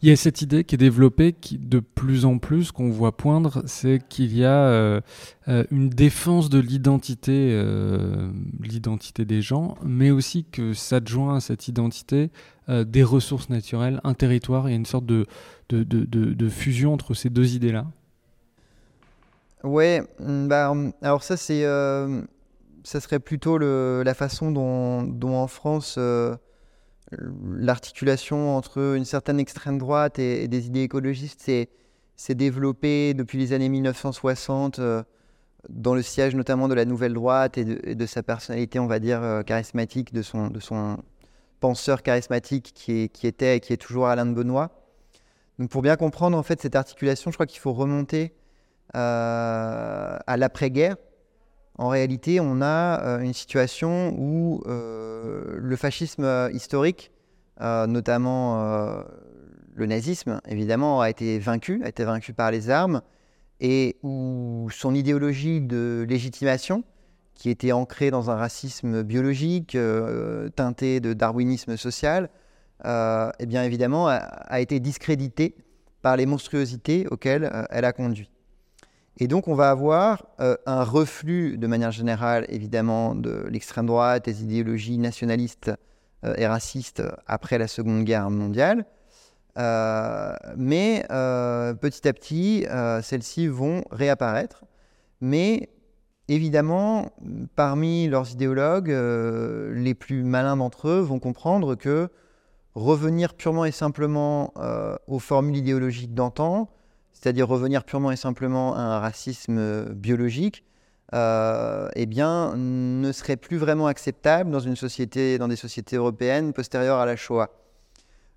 Il y a cette idée qui est développée qui, de plus en plus, qu'on voit poindre, c'est qu'il y a euh, euh, une défense de l'identité, euh, l'identité des gens, mais aussi que s'adjoint à cette identité des ressources naturelles, un territoire, il y a une sorte de, de, de, de fusion entre ces deux idées-là. Ouais, bah, alors ça, c'est, ça serait plutôt la façon dont, en France l'articulation entre une certaine extrême droite et, des idées écologistes s'est développée depuis les années 1960 euh, dans le siège notamment de la nouvelle droite et de, sa personnalité, on va dire, euh, charismatique, de son, penseur charismatique qui, était et qui est toujours Alain de Benoît. Donc pour bien comprendre en fait cette articulation, je crois qu'il faut remonter euh, à l'après-guerre en réalité, on a euh, une situation où euh, le fascisme euh, historique, notamment le nazisme, évidemment, a été vaincu, a été vaincu par les armes, et où son idéologie de légitimation, qui était ancrée dans un racisme biologique, teinté de darwinisme social, eh a, été discréditée par les monstruosités auxquelles elle a conduit. Et donc, on va avoir euh, un reflux, de manière générale, évidemment, de l'extrême droite, des idéologies nationalistes euh, et racistes après la Seconde Guerre mondiale. Euh, mais petit à petit, celles-ci vont réapparaître. Mais évidemment, parmi leurs idéologues, les plus malins d'entre eux vont comprendre que revenir purement et simplement aux formules idéologiques d'antan, c'est-à-dire revenir purement et simplement à un racisme biologique, euh, eh bien, ne serait plus vraiment acceptable dans, une société, dans des sociétés européennes postérieures à la Shoah.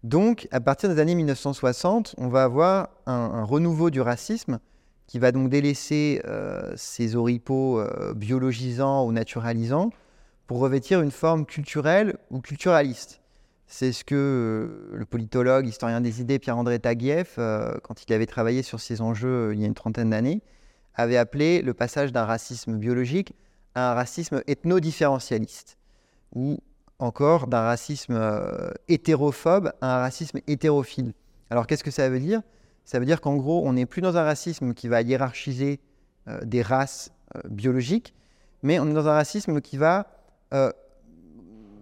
Donc, à partir des années 1960, on va avoir un, renouveau du racisme qui va donc délaisser euh, ces oripeaux euh, biologisants ou naturalisants pour revêtir une forme culturelle ou culturaliste. C'est ce que euh, le politologue, historien des idées Pierre-André Taguieff, euh, quand il avait travaillé sur ces enjeux euh, il y a une trentaine d'années, avait appelé le passage d'un racisme biologique à un racisme ethno-différentialiste, ou encore d'un racisme hétérophobe à un racisme hétérophile. Alors qu'est-ce que ça veut dire? Ça veut dire qu'en gros, on n'est plus dans un racisme qui va hiérarchiser des races biologiques, mais on est dans un racisme qui va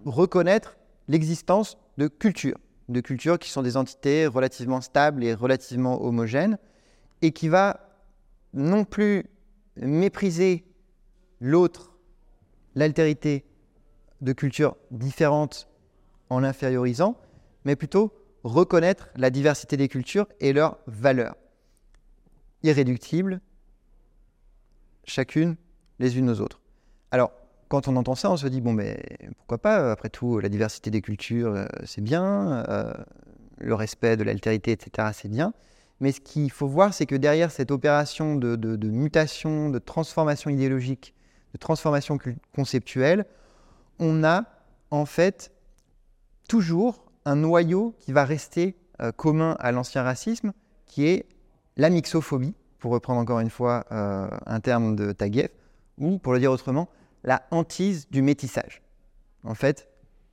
reconnaître l'existence de cultures, de cultures qui sont des entités relativement stables et relativement homogènes, et qui va non plus mépriser l'autre, l'altérité de cultures différentes en l'infériorisant, mais plutôt reconnaître la diversité des cultures et leurs valeurs. Irréductibles, chacune les unes aux autres. Alors, quand on entend ça, on se dit, bon, mais pourquoi pas, après tout, la diversité des cultures, euh, c'est bien, euh, le respect de l'altérité, etc., c'est bien. Mais ce qu'il faut voir, c'est que derrière cette opération de, mutation, de transformation idéologique, de transformation conceptuelle, on a en fait toujours un noyau qui va rester euh, commun à l'ancien racisme, qui est la mixophobie, pour reprendre encore une fois un terme de Taguieff, ou pour le dire autrement, la hantise du métissage. En fait,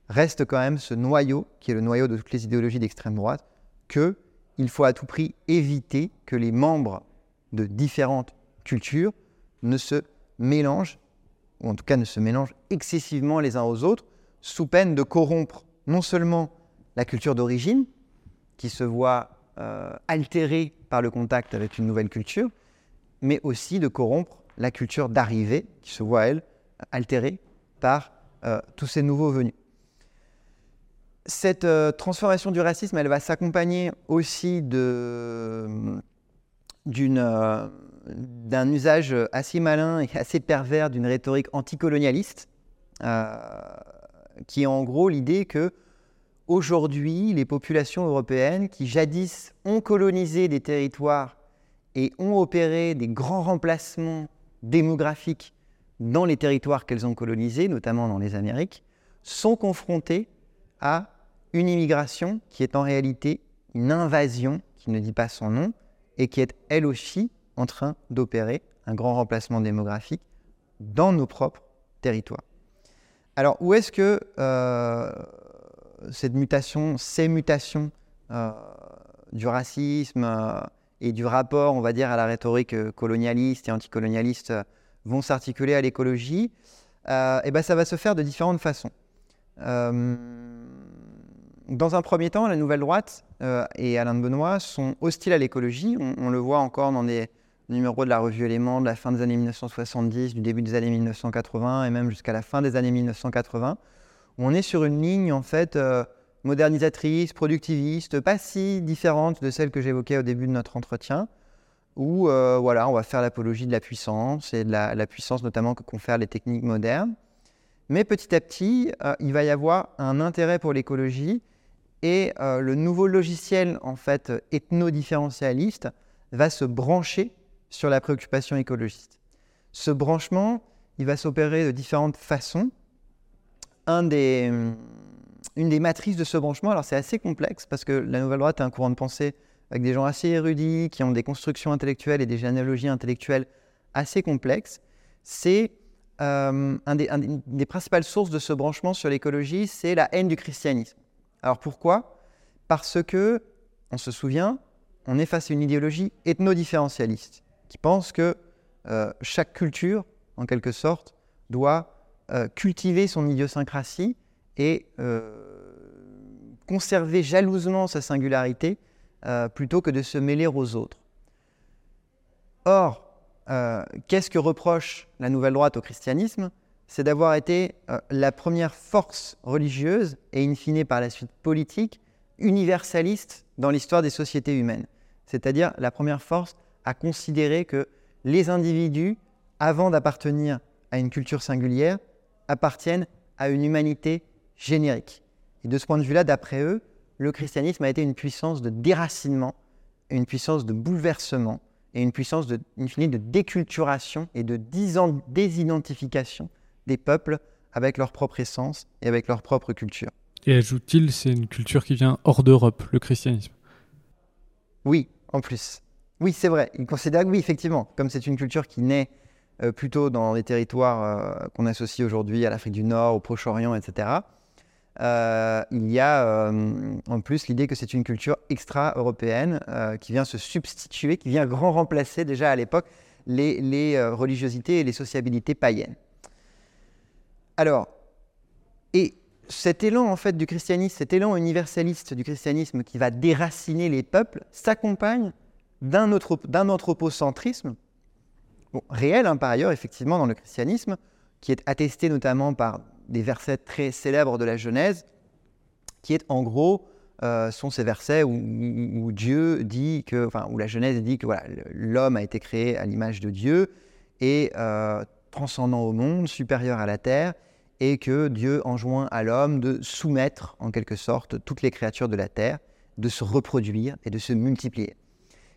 reste quand même ce noyau, qui est le noyau de toutes les idéologies d'extrême droite, que il faut à tout prix éviter que les membres de différentes cultures ne se mélangent, ou en tout cas ne se mélangent excessivement les uns aux autres, sous peine de corrompre non seulement la culture d'origine, qui se voit euh, altérée par le contact avec une nouvelle culture, mais aussi de corrompre la culture d'arrivée, qui se voit, elle, altérée par euh, tous ces nouveaux venus. Cette euh, transformation du racisme, elle va s'accompagner aussi d'un usage assez malin et assez pervers d'une rhétorique anticolonialiste, qui est en gros l'idée que aujourd'hui, les populations européennes qui jadis ont colonisé des territoires et ont opéré des grands remplacements démographiques dans les territoires qu'elles ont colonisés, notamment dans les Amériques, sont confrontées à une immigration qui est en réalité une invasion qui ne dit pas son nom et qui est elle aussi en train d'opérer un grand remplacement démographique dans nos propres territoires. Alors, où est-ce que euh, cette mutation, ces mutations euh, du racisme euh, et du rapport, on va dire, à la rhétorique colonialiste et anticolonialiste vont s'articuler à l'écologie Eh bien, ça va se faire de différentes façons. dans un premier temps, la nouvelle droite et Alain de Benoît sont hostiles à l'écologie. on, le voit encore dans des numéro de la revue Éléments de la fin des années 1970, du début des années 1980 et même jusqu'à la fin des années 1980, où on est sur une ligne en fait euh, modernisatrice, productiviste, pas si différente de celle que j'évoquais au début de notre entretien, où euh, voilà, on va faire l'apologie de la puissance et de la, puissance notamment que confèrent les techniques modernes. Mais petit à petit, euh, il va y avoir un intérêt pour l'écologie et le nouveau logiciel en fait ethno-différentialiste va se brancher sur la préoccupation écologiste. Ce branchement, il va s'opérer de différentes façons. une des matrices de ce branchement, alors c'est assez complexe parce que la nouvelle droite est un courant de pensée avec des gens assez érudits, qui ont des constructions intellectuelles et des généalogies intellectuelles assez complexes. C'est euh, un, des, principales sources de ce branchement sur l'écologie, c'est la haine du christianisme. Alors pourquoi? Parce que, on se souvient, on est face à une idéologie ethno-différentialiste qui pense que euh, chaque culture, en quelque sorte, doit euh, cultiver son idiosyncrasie et euh, conserver jalousement sa singularité plutôt que de se mêler aux autres. Or, qu'est-ce que reproche la nouvelle droite au christianisme? C'est d'avoir été la première force religieuse et in fine par la suite politique universaliste dans l'histoire des sociétés humaines, c'est-à-dire la première force à considérer que les individus, avant d'appartenir à une culture singulière, appartiennent à une humanité générique. Et de ce point de vue-là, d'après eux, le christianisme a été une puissance de déracinement, une puissance de bouleversement et une puissance de, de déculturation et de désidentification des peuples avec leur propre essence et avec leur propre culture. Et ajoute-t-il, c'est une culture qui vient hors d'Europe, le christianisme? Oui, en plus. Oui, c'est vrai. Il considère que oui, effectivement, comme c'est une culture qui naît euh, plutôt dans les territoires euh, qu'on associe aujourd'hui à l'Afrique du Nord, au Proche-Orient, etc., euh, il y a euh, en plus l'idée que c'est une culture extra-européenne euh, qui vient se substituer, qui vient grand remplacer déjà à l'époque les, religiosités et les sociabilités païennes. Alors, et cet élan en fait du christianisme, cet élan universaliste du christianisme qui va déraciner les peuples, s'accompagne d'un anthropocentrisme réel hein, par ailleurs effectivement dans le christianisme, qui est attesté notamment par des versets très célèbres de la Genèse, qui est en gros euh, sont ces versets où, Dieu dit que, enfin où la Genèse dit que voilà l'homme a été créé à l'image de Dieu et euh, transcendant au monde, supérieur à la terre, et que Dieu enjoint à l'homme de soumettre en quelque sorte toutes les créatures de la terre, de se reproduire et de se multiplier.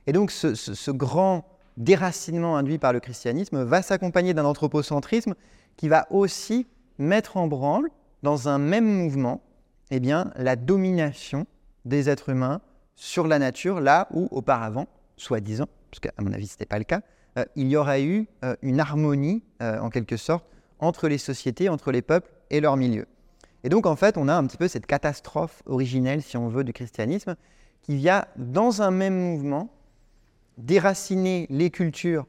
Et donc ce, grand déracinement induit par le christianisme va s'accompagner d'un anthropocentrisme qui va aussi mettre en branle, dans un même mouvement, eh bien, la domination des êtres humains sur la nature, là où auparavant, soi-disant, parce qu'à mon avis ce n'était pas le cas, euh, il y aurait eu euh, une harmonie, euh, en quelque sorte, entre les sociétés, entre les peuples et leur milieu. Et donc, en fait, on a un petit peu cette catastrophe originelle, si on veut, du christianisme, qui vient, dans un même mouvement, déraciner les cultures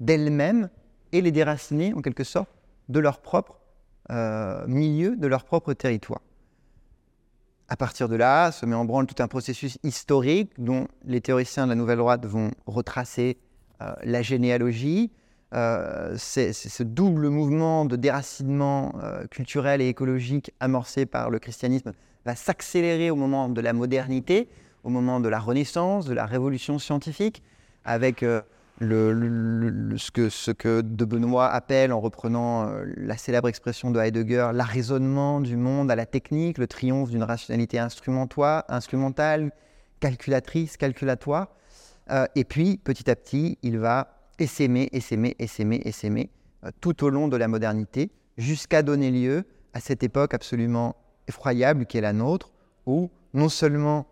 d'elles-mêmes et les déraciner, en quelque sorte, de leur propre euh, milieu, de leur propre territoire. À partir de là, se met en branle tout un processus historique dont les théoriciens de la Nouvelle Droite vont retracer euh, la généalogie, euh, c'est ce double mouvement de déracinement culturel et écologique amorcé par le christianisme va s'accélérer au moment de la modernité, au moment de la Renaissance, de la révolution scientifique, avec euh, ce, que, De Benoît appelle, en reprenant la célèbre expression de Heidegger, l'arraisonnement du monde à la technique, le triomphe d'une rationalité instrumentale, calculatrice, calculatoire. et puis, petit à petit, il va et s'aimer, et s'aimer, et s'aimer, et s'aimer, euh, tout au long de la modernité, jusqu'à donner lieu à cette époque absolument effroyable qui est la nôtre, où non seulement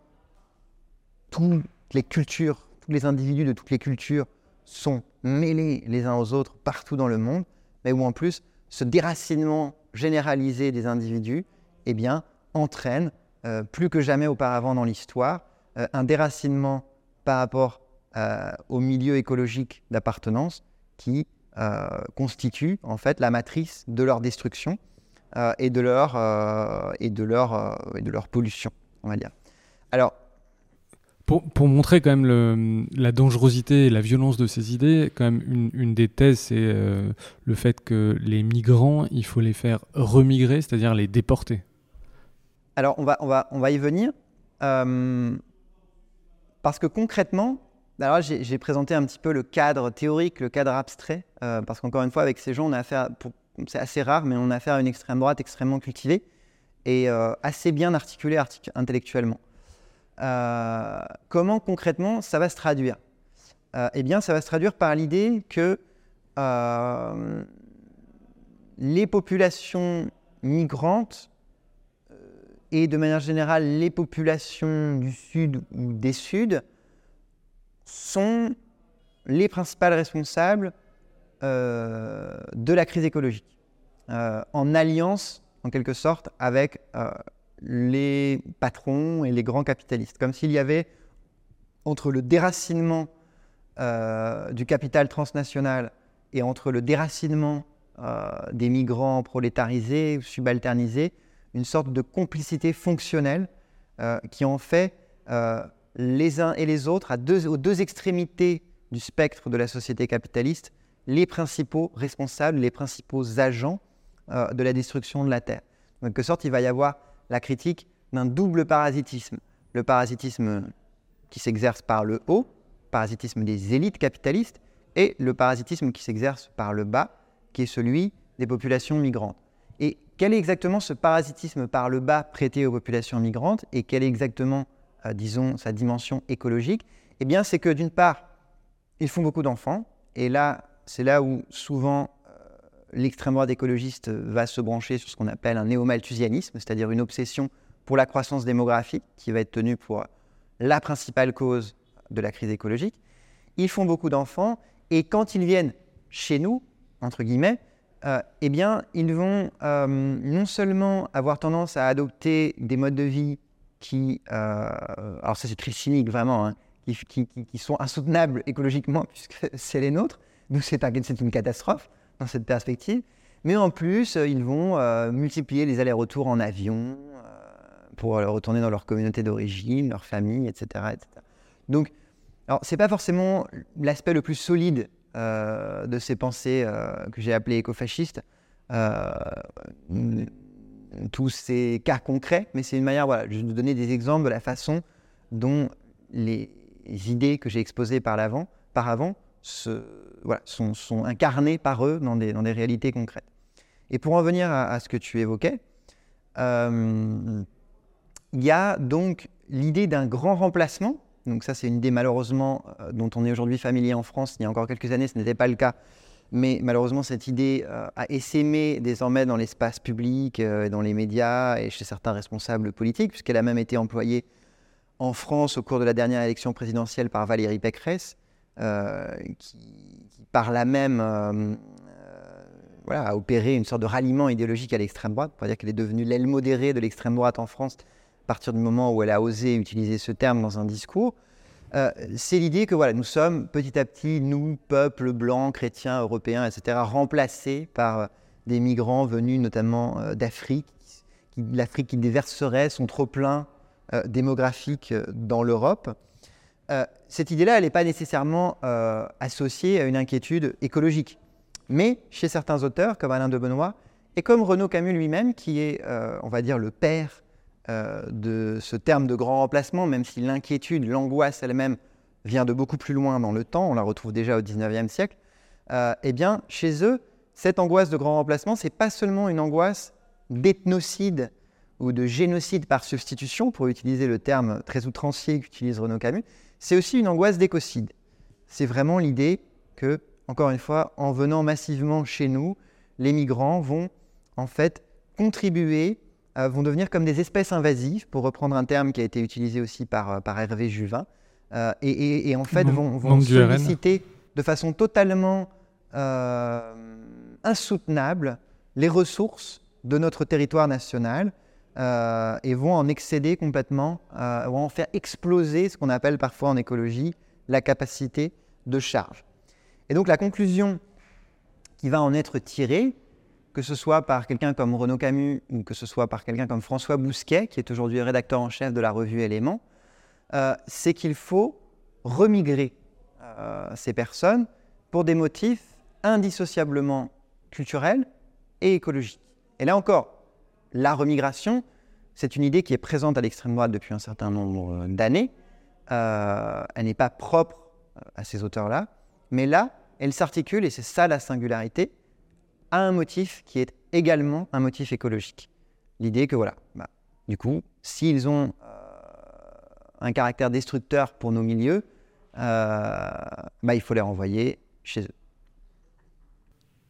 toutes les cultures, tous les individus de toutes les cultures sont mêlés les uns aux autres partout dans le monde, mais où en plus ce déracinement généralisé des individus eh bien, entraîne, euh, plus que jamais auparavant dans l'histoire, euh, un déracinement par rapport euh, au milieu écologique d'appartenance qui constitue en fait la matrice de leur destruction et, de leur, et, de leur, et de leur pollution, on va dire. Alors, pour, montrer quand même la dangerosité et la violence de ces idées, quand même une, des thèses, c'est le fait que les migrants, il faut les faire remigrer, c'est-à-dire les déporter. Alors on va, on va, on va y venir, parce que concrètement, alors j'ai présenté un petit peu le cadre théorique, le cadre abstrait, euh, parce qu'encore une fois, avec ces gens, on a affaire, c'est assez rare, mais on a affaire à une extrême droite extrêmement cultivée et euh, assez bien articulée intellectuellement. Euh, comment concrètement ça va se traduire. Eh bien, ça va se traduire par l'idée que les populations migrantes et de manière générale les populations du Sud ou des Suds sont les principales responsables euh, de la crise écologique, euh, en alliance, en quelque sorte, avec euh, les patrons et les grands capitalistes, comme s'il y avait entre le déracinement du capital transnational et entre le déracinement des migrants prolétarisés, subalternisés, une sorte de complicité fonctionnelle qui en fait les uns et les autres, aux deux extrémités du spectre de la société capitaliste, les principaux responsables, les principaux agents euh, de la destruction de la Terre. En quelque sorte, il va y avoir la critique d'un double parasitisme. Le parasitisme qui s'exerce par le haut, parasitisme des élites capitalistes, et le parasitisme qui s'exerce par le bas, qui est celui des populations migrantes. Et quel est exactement ce parasitisme par le bas prêté aux populations migrantes et quel est exactement euh, disons, sa dimension écologique, eh bien, c'est que d'une part, ils font beaucoup d'enfants, et là, c'est là où souvent l'extrême droite écologiste va se brancher sur ce qu'on appelle un néo-malthusianisme, c'est-à-dire une obsession pour la croissance démographique, qui va être tenue pour la principale cause de la crise écologique. Ils font beaucoup d'enfants, et quand ils viennent chez nous, entre guillemets, eh bien, ils vont non seulement avoir tendance à adopter des modes de vie qui, alors ça c'est très cynique vraiment, hein, qui, qui, sont insoutenables écologiquement puisque c'est les nôtres, donc c'est une catastrophe dans cette perspective. Mais en plus, ils vont multiplier les allers-retours en avion pour retourner dans leur communauté d'origine, leur famille, etc. etc. Donc, alors, c'est pas forcément l'aspect le plus solide euh, de ces pensées euh, que j'ai appelées écofascistes, euh, tous ces cas concrets, mais c'est une manière voilà, de donner des exemples de la façon dont les idées que j'ai exposées par, l'avant, par avant sont, incarnées par eux dans des, réalités concrètes. Et pour en venir à, ce que tu évoquais, il y a donc l'idée d'un grand remplacement donc ça, c'est une idée malheureusement euh, dont on est aujourd'hui familier en France. Il y a encore quelques années, ce n'était pas le cas. Mais malheureusement, cette idée euh, a essaimé désormais dans l'espace public, euh, dans les médias et chez certains responsables politiques, puisqu'elle a même été employée en France au cours de la dernière élection présidentielle par Valérie Pécresse, qui, par là même a opéré une sorte de ralliement idéologique à l'extrême droite, pour dire qu'elle est devenue l'aile modérée de l'extrême droite en France à partir du moment où elle a osé utiliser ce terme dans un discours, euh, c'est l'idée que voilà, nous sommes petit à petit, nous, peuple blanc, chrétiens, européens, etc., remplacés par euh, des migrants venus notamment euh, d'Afrique, l'Afrique qui déverserait son trop-plein démographique dans l'Europe. Cette idée-là, elle n'est pas nécessairement associée à une inquiétude écologique. Mais chez certains auteurs, comme Alain de Benoît, et comme Renaud Camus lui-même, qui est, on va dire, le père euh, de ce terme de grand remplacement, même si l'inquiétude, l'angoisse elle-même vient de beaucoup plus loin dans le temps, on la retrouve déjà au 19e siècle, euh, eh bien, chez eux, cette angoisse de grand remplacement, c'est pas seulement une angoisse d'ethnocide ou de génocide par substitution, pour utiliser le terme très outrancier qu'utilise Renaud Camus, c'est aussi une angoisse d'écocide. C'est vraiment l'idée que, encore une fois, en venant massivement chez nous, les migrants vont en fait contribuer euh, vont devenir comme des espèces invasives, pour reprendre un terme qui a été utilisé aussi par, euh, par Hervé Juvin, euh, et, en fait vont, vont solliciter de façon totalement insoutenable les ressources de notre territoire national et vont en excéder complètement, vont en faire exploser ce qu'on appelle parfois en écologie la capacité de charge. Et donc la conclusion qui va en être tirée, que ce soit par quelqu'un comme Renaud Camus ou que ce soit par quelqu'un comme François Bousquet, qui est aujourd'hui rédacteur en chef de la revue Éléments, euh, c'est qu'il faut remigrer euh, ces personnes pour des motifs indissociablement culturels et écologiques. Et là encore, la remigration, c'est une idée qui est présente à l'extrême droite depuis un certain nombre d'années. Euh, elle n'est pas propre à ces auteurs-là, mais là, elle s'articule, et c'est ça la singularité, un motif qui est également un motif écologique. L'idée que voilà, bah, du coup, s'ils ont euh, un caractère destructeur pour nos milieux, euh, bah, il faut les renvoyer chez eux.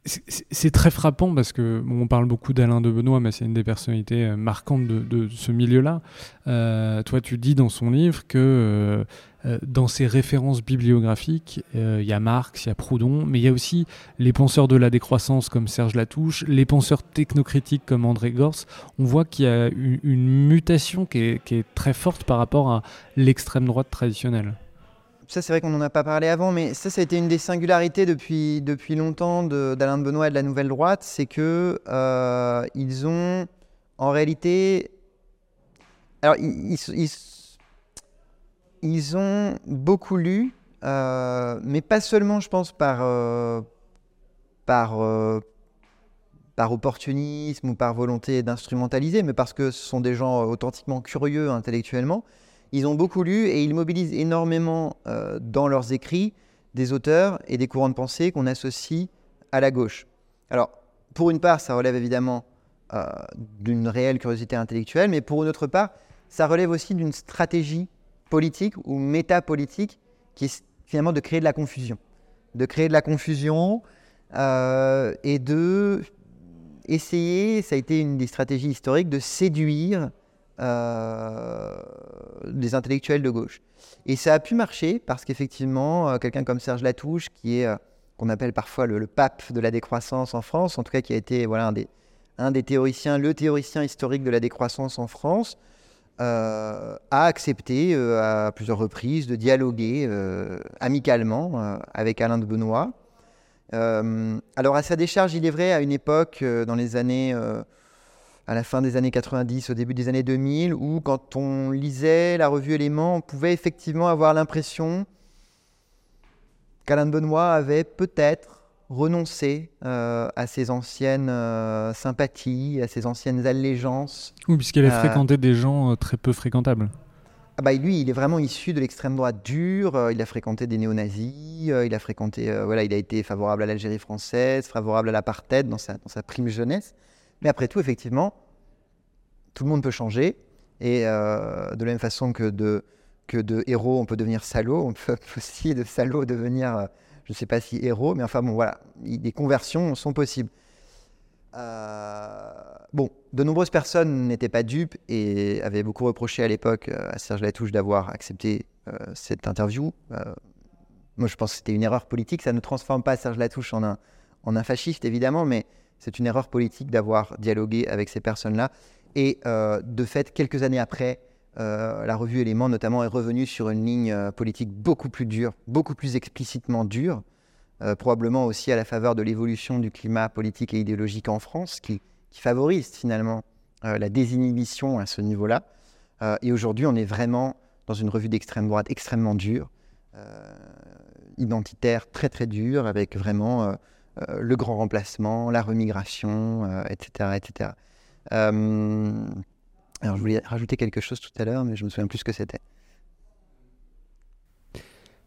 C'est très frappant parce que on parle beaucoup d'Alain de Benoît, mais c'est une des personnalités euh, marquantes de, ce milieu-là. toi, tu dis dans son livre que euh, dans ses références bibliographiques, euh, il y a Marx, il y a Proudhon, mais il y a aussi les penseurs de la décroissance comme Serge Latouche, les penseurs technocritiques comme André Gors. On voit qu'il y a une, mutation qui est, très forte par rapport à l'extrême droite traditionnelle. Ça, c'est vrai qu'on n'en a pas parlé avant, mais ça, ça a été une des singularités depuis, depuis longtemps d'Alain de, Benoît et de la Nouvelle Droite, c'est que euh, ils ont, en réalité, alors ils, ils ont beaucoup lu, euh, mais pas seulement, je pense, par, euh, par, par opportunisme ou par volonté d'instrumentaliser, mais parce que ce sont des gens authentiquement curieux intellectuellement. Ils ont beaucoup lu et ils mobilisent énormément dans leurs écrits des auteurs et des courants de pensée qu'on associe à la gauche. Alors, pour une part, ça relève évidemment d'une réelle curiosité intellectuelle, mais pour une autre part, ça relève aussi d'une stratégie politique ou métapolitique qui est finalement de créer de la confusion. De créer de la confusion euh, et de essayer, ça a été une des stratégies historiques, de séduire euh, les intellectuels de gauche. Et ça a pu marcher parce qu'effectivement, euh, quelqu'un comme Serge Latouche, qui est qu'on appelle parfois le, pape de la décroissance en France, en tout cas qui a été voilà, un, des, un des théoriciens, le théoricien historique de la décroissance en France, a accepté à plusieurs reprises de dialoguer amicalement avec Alain de Benoît. alors à sa décharge, il est vrai, à une époque, dans les années à la fin des années 90, au début des années 2000, où quand on lisait la revue Éléments, on pouvait effectivement avoir l'impression qu'Alain Benoît avait peut-être renoncé euh, à ses anciennes euh, sympathies, à ses anciennes allégeances. Oui, puisqu'il a euh, fréquenté des gens très peu fréquentables. Ah bah lui, il est vraiment issu de l'extrême droite dure. il a fréquenté des néo-nazis. il a fréquenté, voilà, il a été favorable à l'Algérie française, favorable à l'apartheid dans sa, dans sa prime jeunesse. Mais après tout, effectivement, tout le monde peut changer. Et euh, de la même façon que de, héros, on peut devenir salaud, on peut aussi de salaud devenir, euh, je ne sais pas si héros, mais enfin bon, voilà, des conversions sont possibles. Euh, bon, de nombreuses personnes n'étaient pas dupes et avaient beaucoup reproché à l'époque à Serge Latouche d'avoir accepté cette interview. moi, je pense que c'était une erreur politique. Ça ne transforme pas Serge Latouche en un, en un fasciste, évidemment, mais c'est une erreur politique d'avoir dialogué avec ces personnes-là. Et euh, de fait, quelques années après, euh, la revue Éléments, notamment, est revenue sur une ligne euh, politique beaucoup plus dure, beaucoup plus explicitement dure, probablement aussi à la faveur de l'évolution du climat politique et idéologique en France, qui, favorise finalement la désinhibition à ce niveau-là. et aujourd'hui, on est vraiment dans une revue d'extrême droite extrêmement dure, identitaire très très dure, avec vraiment le grand remplacement, la remigration, etc. Euh, etc. Euh, alors, je voulais rajouter quelque chose tout à l'heure, mais je me souviens plus ce que c'était.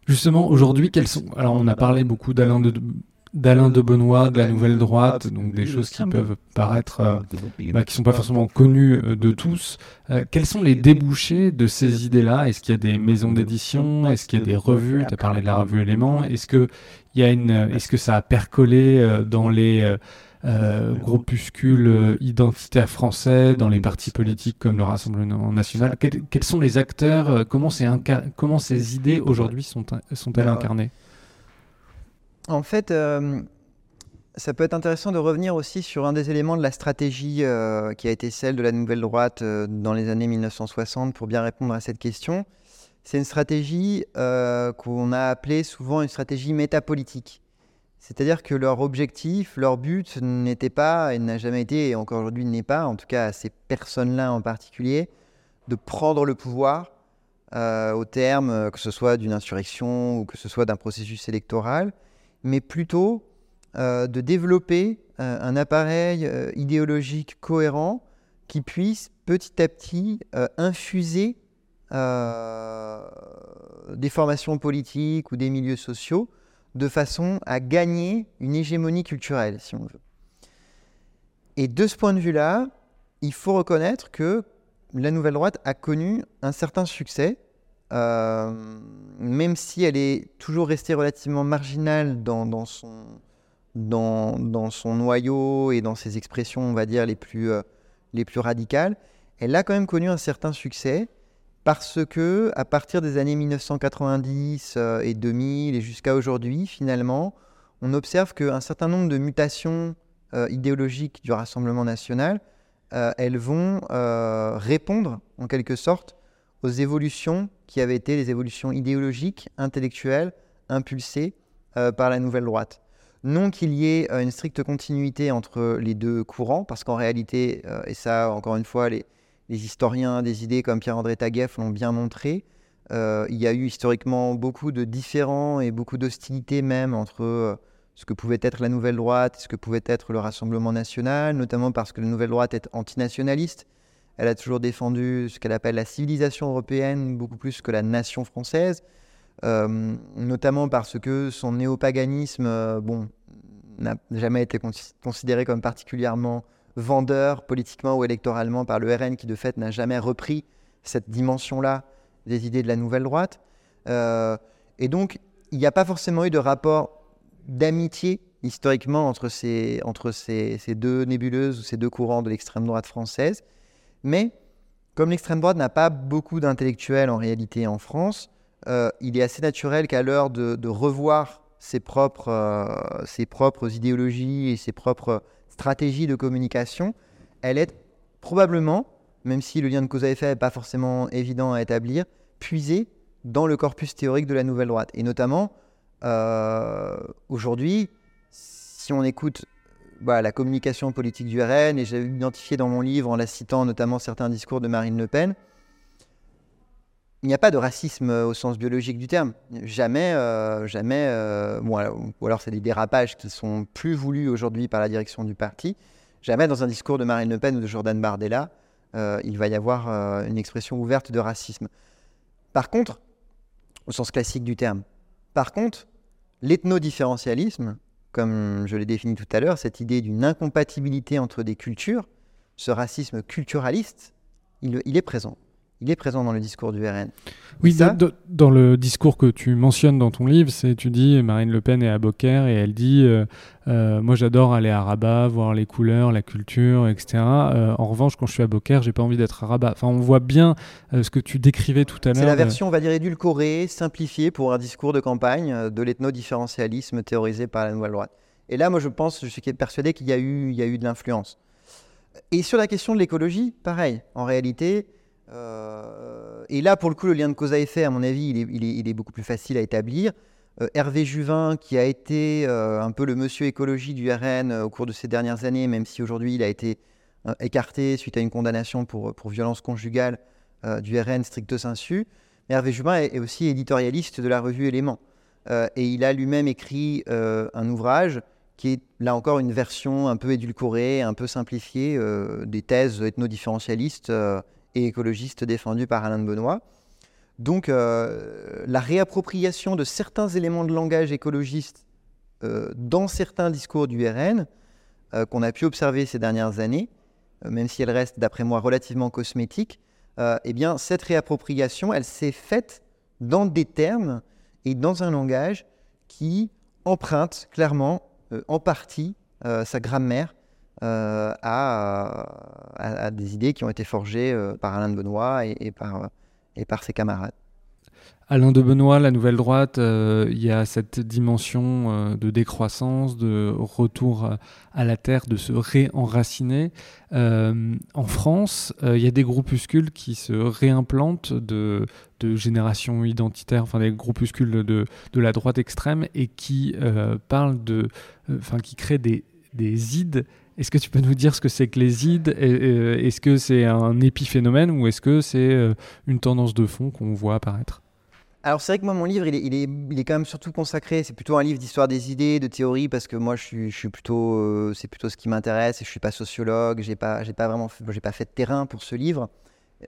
Justement, aujourd'hui, quels sont. Alors, on a parlé beaucoup d'Alain de, d'Alain de Benoît, de la Nouvelle Droite, donc des choses qui peuvent paraître, euh, bah, qui sont pas forcément connues euh, de tous. Euh, quels sont les débouchés de ces idées-là? Est-ce qu'il y a des maisons d'édition? Est-ce qu'il y a des revues? Tu as parlé de la revue Éléments. Est-ce que il y a une, est-ce que ça a percolé dans les groupuscules identitaires français, dans les partis politiques comme le Rassemblement national? Quels, sont les acteurs Comment, comment ces idées aujourd'hui sont, sont-elles incarnées? en fait, euh, ça peut être intéressant de revenir aussi sur un des éléments de la stratégie euh, qui a été celle de la nouvelle droite euh, dans les années 1960 pour bien répondre à cette question. C'est une stratégie qu'on a appelée souvent une stratégie métapolitique. C'est-à-dire que leur objectif, leur but n'était pas, et n'a jamais été, et encore aujourd'hui n'est pas, en tout cas à ces personnes-là en particulier, de prendre le pouvoir au terme que ce soit d'une insurrection ou que ce soit d'un processus électoral, mais plutôt euh, de développer euh, un appareil euh, idéologique cohérent qui puisse petit à petit infuser des formations politiques ou des milieux sociaux de façon à gagner une hégémonie culturelle, si on veut. Et de ce point de vue-là, il faut reconnaître que la nouvelle droite a connu un certain succès euh, même si elle est toujours restée relativement marginale dans, son, dans, son noyau et dans ses expressions, on va dire, les plus, euh, les plus radicales, elle a quand même connu un certain succès parce que à partir des années 1990 euh, et 2000 et jusqu'à aujourd'hui, finalement, on observe qu'un certain nombre de mutations idéologiques du Rassemblement national, elles vont répondre en quelque sorte aux évolutions qui avaient été les évolutions idéologiques, intellectuelles, impulsées euh, par la nouvelle droite. Non qu'il y ait euh, une stricte continuité entre les deux courants, parce qu'en réalité, euh, et ça encore une fois, les, historiens des idées comme Pierre-André Taguieff l'ont bien montré, il y a eu historiquement beaucoup de différends et beaucoup d'hostilité même entre ce que pouvait être la nouvelle droite et ce que pouvait être le Rassemblement national, notamment parce que la nouvelle droite est antinationaliste. Elle a toujours défendu ce qu'elle appelle la civilisation européenne beaucoup plus que la nation française, euh, notamment parce que son néopaganisme euh, bon, n'a jamais été considéré comme particulièrement vendeur politiquement ou électoralement par le RN, qui de fait n'a jamais repris cette dimension-là des idées de la nouvelle droite. Euh, et donc, il n'y a pas forcément eu de rapport d'amitié historiquement entre, ces, entre ces, deux nébuleuses ou ces deux courants de l'extrême droite française. Mais comme l'extrême droite n'a pas beaucoup d'intellectuels en réalité en France, euh, il est assez naturel qu'à l'heure de, revoir ses propres, ses propres idéologies et ses propres stratégies de communication, elle est probablement, même si le lien de cause à effet n'est pas forcément évident à établir, puisée dans le corpus théorique de la nouvelle droite. Et notamment, aujourd'hui, si on écoute bah, la communication politique du RN, et j'ai identifié dans mon livre, en la citant notamment certains discours de Marine Le Pen, il n'y a pas de racisme euh, au sens biologique du terme. Jamais, euh, jamais, euh, ou alors c'est des dérapages qui sont plus voulus aujourd'hui par la direction du parti. Jamais dans un discours de Marine Le Pen ou de Jordan Bardella, il va y avoir une expression ouverte de racisme. Par contre, au sens classique du terme, par contre, l'ethnodifférentialisme, comme je l'ai défini tout à l'heure, cette idée d'une incompatibilité entre des cultures, ce racisme culturaliste, il est présent il est présent dans le discours du RN. Oui, dans le discours que tu mentionnes dans ton livre, c'est tu dis Marine Le Pen est à Beaucaire et elle dit euh, euh, moi j'adore aller à Rabat, voir les couleurs, la culture, etc. Euh, en revanche, quand je suis à Beaucaire, j'ai pas envie d'être à Rabat. Enfin, on voit bien ce que tu décrivais tout à l'heure. C'est la version, on va dire, édulcorée, simplifiée pour un discours de campagne de l'ethno-différentialisme théorisé par la nouvelle droite. Et là, moi, je pense, je suis persuadé qu'il y a eu, il y a eu de l'influence. Et sur la question de l'écologie, pareil. En réalité, et là, pour le coup, le lien de cause à effet, à mon avis, il est, beaucoup plus facile à établir. Euh, Hervé Juvin, qui a été euh, un peu le monsieur écologie du RN au cours de ces dernières années, même si aujourd'hui il a été écarté suite à une condamnation pour, violence conjugale du RN stricto sensu. Hervé Juvin est, aussi éditorialiste de la revue Éléments. et il a lui-même écrit un ouvrage qui est là encore une version un peu édulcorée, un peu simplifiée des thèses ethnodifférentialistes et écologiste défendu par Alain de Benoît. Donc euh, la réappropriation de certains éléments de langage écologiste euh, dans certains discours du RN euh, qu'on a pu observer ces dernières années, même si elle reste d'après moi relativement cosmétique, eh bien cette réappropriation, elle s'est faite dans des termes et dans un langage qui emprunte clairement en partie sa grammaire euh, à, des idées qui ont été forgées euh, par Alain de Benoît et, par, et par ses camarades. Alain de Benoît, la nouvelle droite, euh, il y a cette dimension de décroissance, de retour à la terre, de se réenraciner. en France, il y a des groupuscules qui se réimplantent de, de génération identitaire, enfin des groupuscules de, de la droite extrême et qui parlent de, enfin qui créent des, des ides est-ce que tu peux nous dire ce que c'est que les ides euh, Est-ce que c'est un épiphénomène ou est-ce que c'est euh, une tendance de fond qu'on voit apparaître? Alors c'est vrai que moi mon livre il est, il, est, il est, quand même surtout consacré, c'est plutôt un livre d'histoire des idées, de théorie parce que moi je suis, je suis plutôt, euh, c'est plutôt ce qui m'intéresse et je suis pas sociologue, j'ai pas, j'ai pas vraiment, j'ai pas fait de terrain pour ce livre,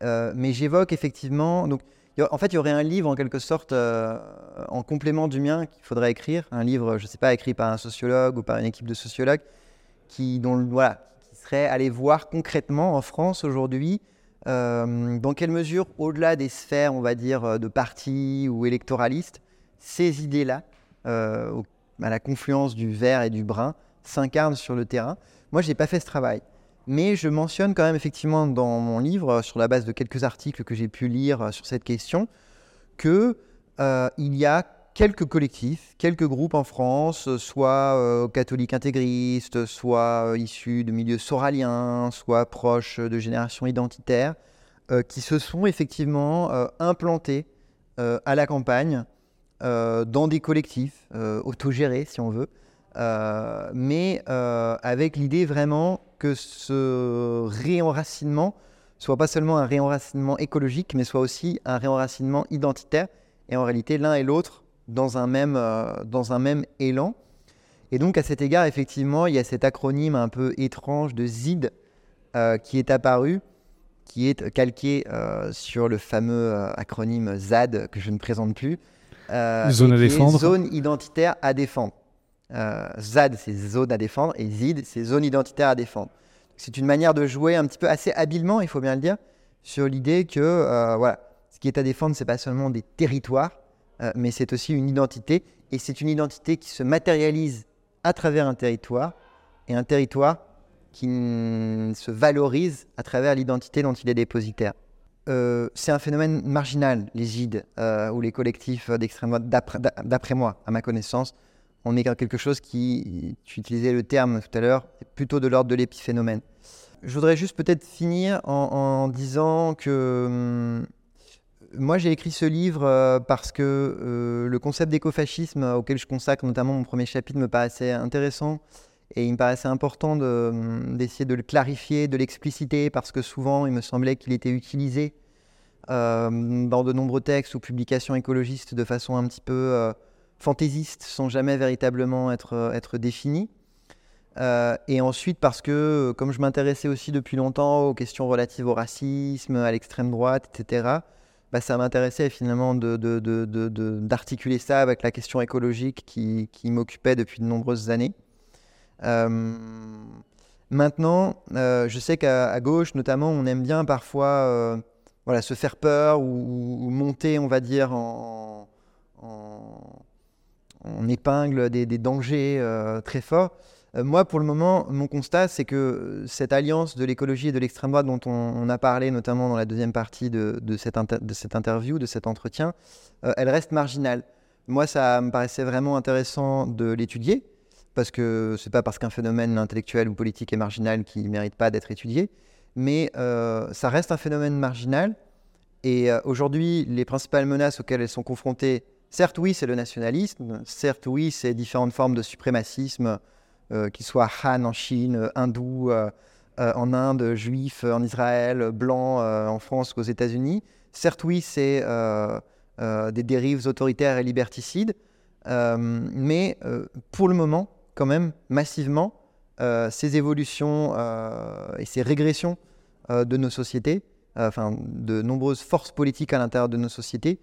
mais j'évoque effectivement, donc en fait il y aurait un livre en quelque sorte en complément du mien qu'il faudrait écrire, un livre je sais pas écrit par un sociologue ou par une équipe de sociologues qui, qui serait aller voir concrètement en France aujourd'hui euh, dans quelle mesure, au-delà des sphères, on va dire, euh, de partis ou électoralistes, ces idées-là, euh, à la confluence du vert et du brun, s'incarnent sur le terrain? Moi, je n'ai pas fait ce travail. Mais je mentionne quand même effectivement dans mon livre, sur la base de quelques articles que j'ai pu lire sur cette question, qu'il il y a quelques collectifs, quelques groupes en France, soit euh, catholiques intégristes, soit euh, issus de milieux soraliens, soit proches de générations identitaires, euh, qui se sont effectivement implantés à la campagne dans des collectifs autogérés, si on veut, mais avec l'idée vraiment que ce réenracinement soit pas seulement un réenracinement écologique, mais soit aussi un réenracinement identitaire. Et en réalité, l'un et l'autre dans un même, euh, dans un même élan. Et donc à cet égard, effectivement, il y a cet acronyme un peu étrange de ZID euh, qui est apparu, qui est calqué euh, sur le fameux acronyme ZAD que je ne présente plus. zone à défendre. Zone identitaire à défendre. ZAD, c'est zone à défendre, et ZID, c'est zone identitaire à défendre. C'est une manière de jouer un petit peu assez habilement, il faut bien le dire, sur l'idée que voilà, ce qui est à défendre, c'est pas seulement des territoires, euh, mais c'est aussi une identité, et c'est une identité qui se matérialise à travers un territoire, et un territoire qui se valorise à travers l'identité dont il est dépositaire. Euh, c'est un phénomène marginal, les GID euh, ou les collectifs d'extrême droite, d'après moi, à ma connaissance. on est quelque chose qui, tu utilisais le terme tout à l'heure, plutôt de l'ordre de l'épiphénomène. Je voudrais juste peut-être finir en, disant que hum, moi j'ai écrit ce livre euh, parce que euh, le concept d'écofascisme auquel je consacre notamment mon premier chapitre me paraissait intéressant et il me paraissait important hum, d'essayer de, le clarifier, de l'expliciter parce que souvent il me semblait qu'il était utilisé euh, dans de nombreux textes ou publications écologistes de façon un petit peu fantaisiste sans jamais véritablement être. Euh, et ensuite parce que, comme je m'intéressais aussi depuis longtemps aux questions relatives au racisme, à l'extrême droite, etc., bah, ça m'intéressait finalement d'articuler ça avec la question écologique qui, m'occupait depuis de nombreuses années. Euh, maintenant, euh, je sais qu'à gauche, notamment, on aime bien parfois voilà, se faire peur ou, monter, on va dire, en, en, épingle des, des dangers très forts. Euh, moi, pour le moment, mon constat, c'est que euh, cette alliance de l'écologie et de l'extrême droite dont on, a parlé notamment dans la deuxième partie de, cette, interview, de cet entretien, euh, elle reste marginale. Moi, ça me paraissait vraiment intéressant de l'étudier, parce que c'est pas parce qu'un phénomène intellectuel ou politique est marginal qu'il ne mérite pas d'être étudié, mais ça reste un phénomène marginal. Et aujourd'hui, les principales menaces auxquelles elles sont confrontées, certes oui, c'est le nationalisme, certes oui, c'est différentes formes de suprémacisme qu'ils soient Han en Chine, euh, hindous euh, en Inde, juifs en Israël, blancs en France ou aux États-Unis. Certes, oui, c'est des dérives autoritaires et liberticides, mais pour le moment, quand même, massivement, ces évolutions et ces régressions de nos sociétés, enfin de nombreuses forces politiques à l'intérieur de nos sociétés,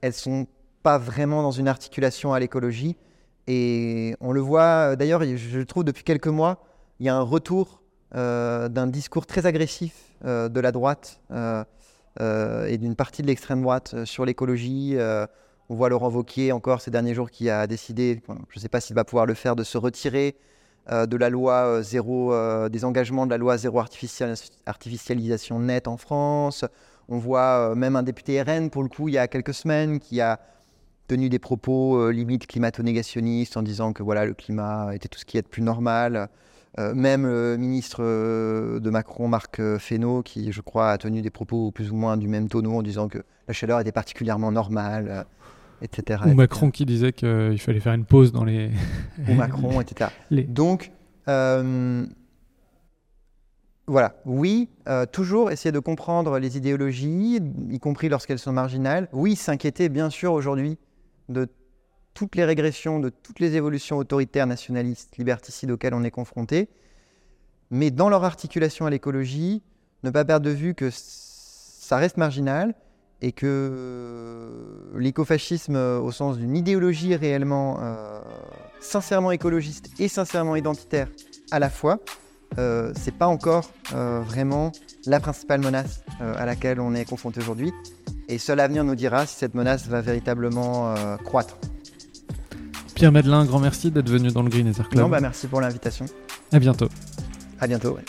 elles sont pas vraiment dans une articulation à l'écologie, et on le voit, euh, d'ailleurs, je trouve depuis quelques mois, il y a un retour euh, d'un discours très agressif euh, de la droite et d'une partie de l'extrême droite sur l'écologie. on voit Laurent Wauquiez encore ces derniers jours qui a décidé, je ne sais pas s'il va pouvoir le faire, de se retirer de la loi zéro, des engagements de la loi zéro artificialisation nette en France. On voit même un député RN, pour le coup, il y a quelques semaines, qui a tenu des propos euh, limite climato-négationnistes en disant que voilà, le climat était tout ce qui est de plus normal. Euh, même le ministre euh, de Macron, Marc Fesneau, qui je crois a tenu des propos plus ou moins du même tonneau en disant que la chaleur était particulièrement normale, etc. Ou Macron qui disait qu'il fallait faire une pause dans les... Ou Macron, etc. Donc, voilà, oui, toujours essayer de comprendre les idéologies, y compris lorsqu'elles sont marginales. Oui, s'inquiéter, bien sûr, aujourd'hui de toutes les régressions, de toutes les évolutions autoritaires, nationalistes, liberticides auxquelles on est confronté, mais dans leur articulation à l'écologie, ne pas perdre de vue que ça reste marginal et que l'écofascisme, au sens d'une idéologie réellement euh, sincèrement écologiste et sincèrement identitaire à la fois, euh, c'est pas encore euh, vraiment la principale menace à laquelle on est confronté aujourd'hui. Et seul l'avenir nous dira si cette menace va véritablement euh, croître. Pierre Madelin, un grand merci d'être venu dans le Green Ether Club. Non, bah merci pour l'invitation. À bientôt. À bientôt, ouais.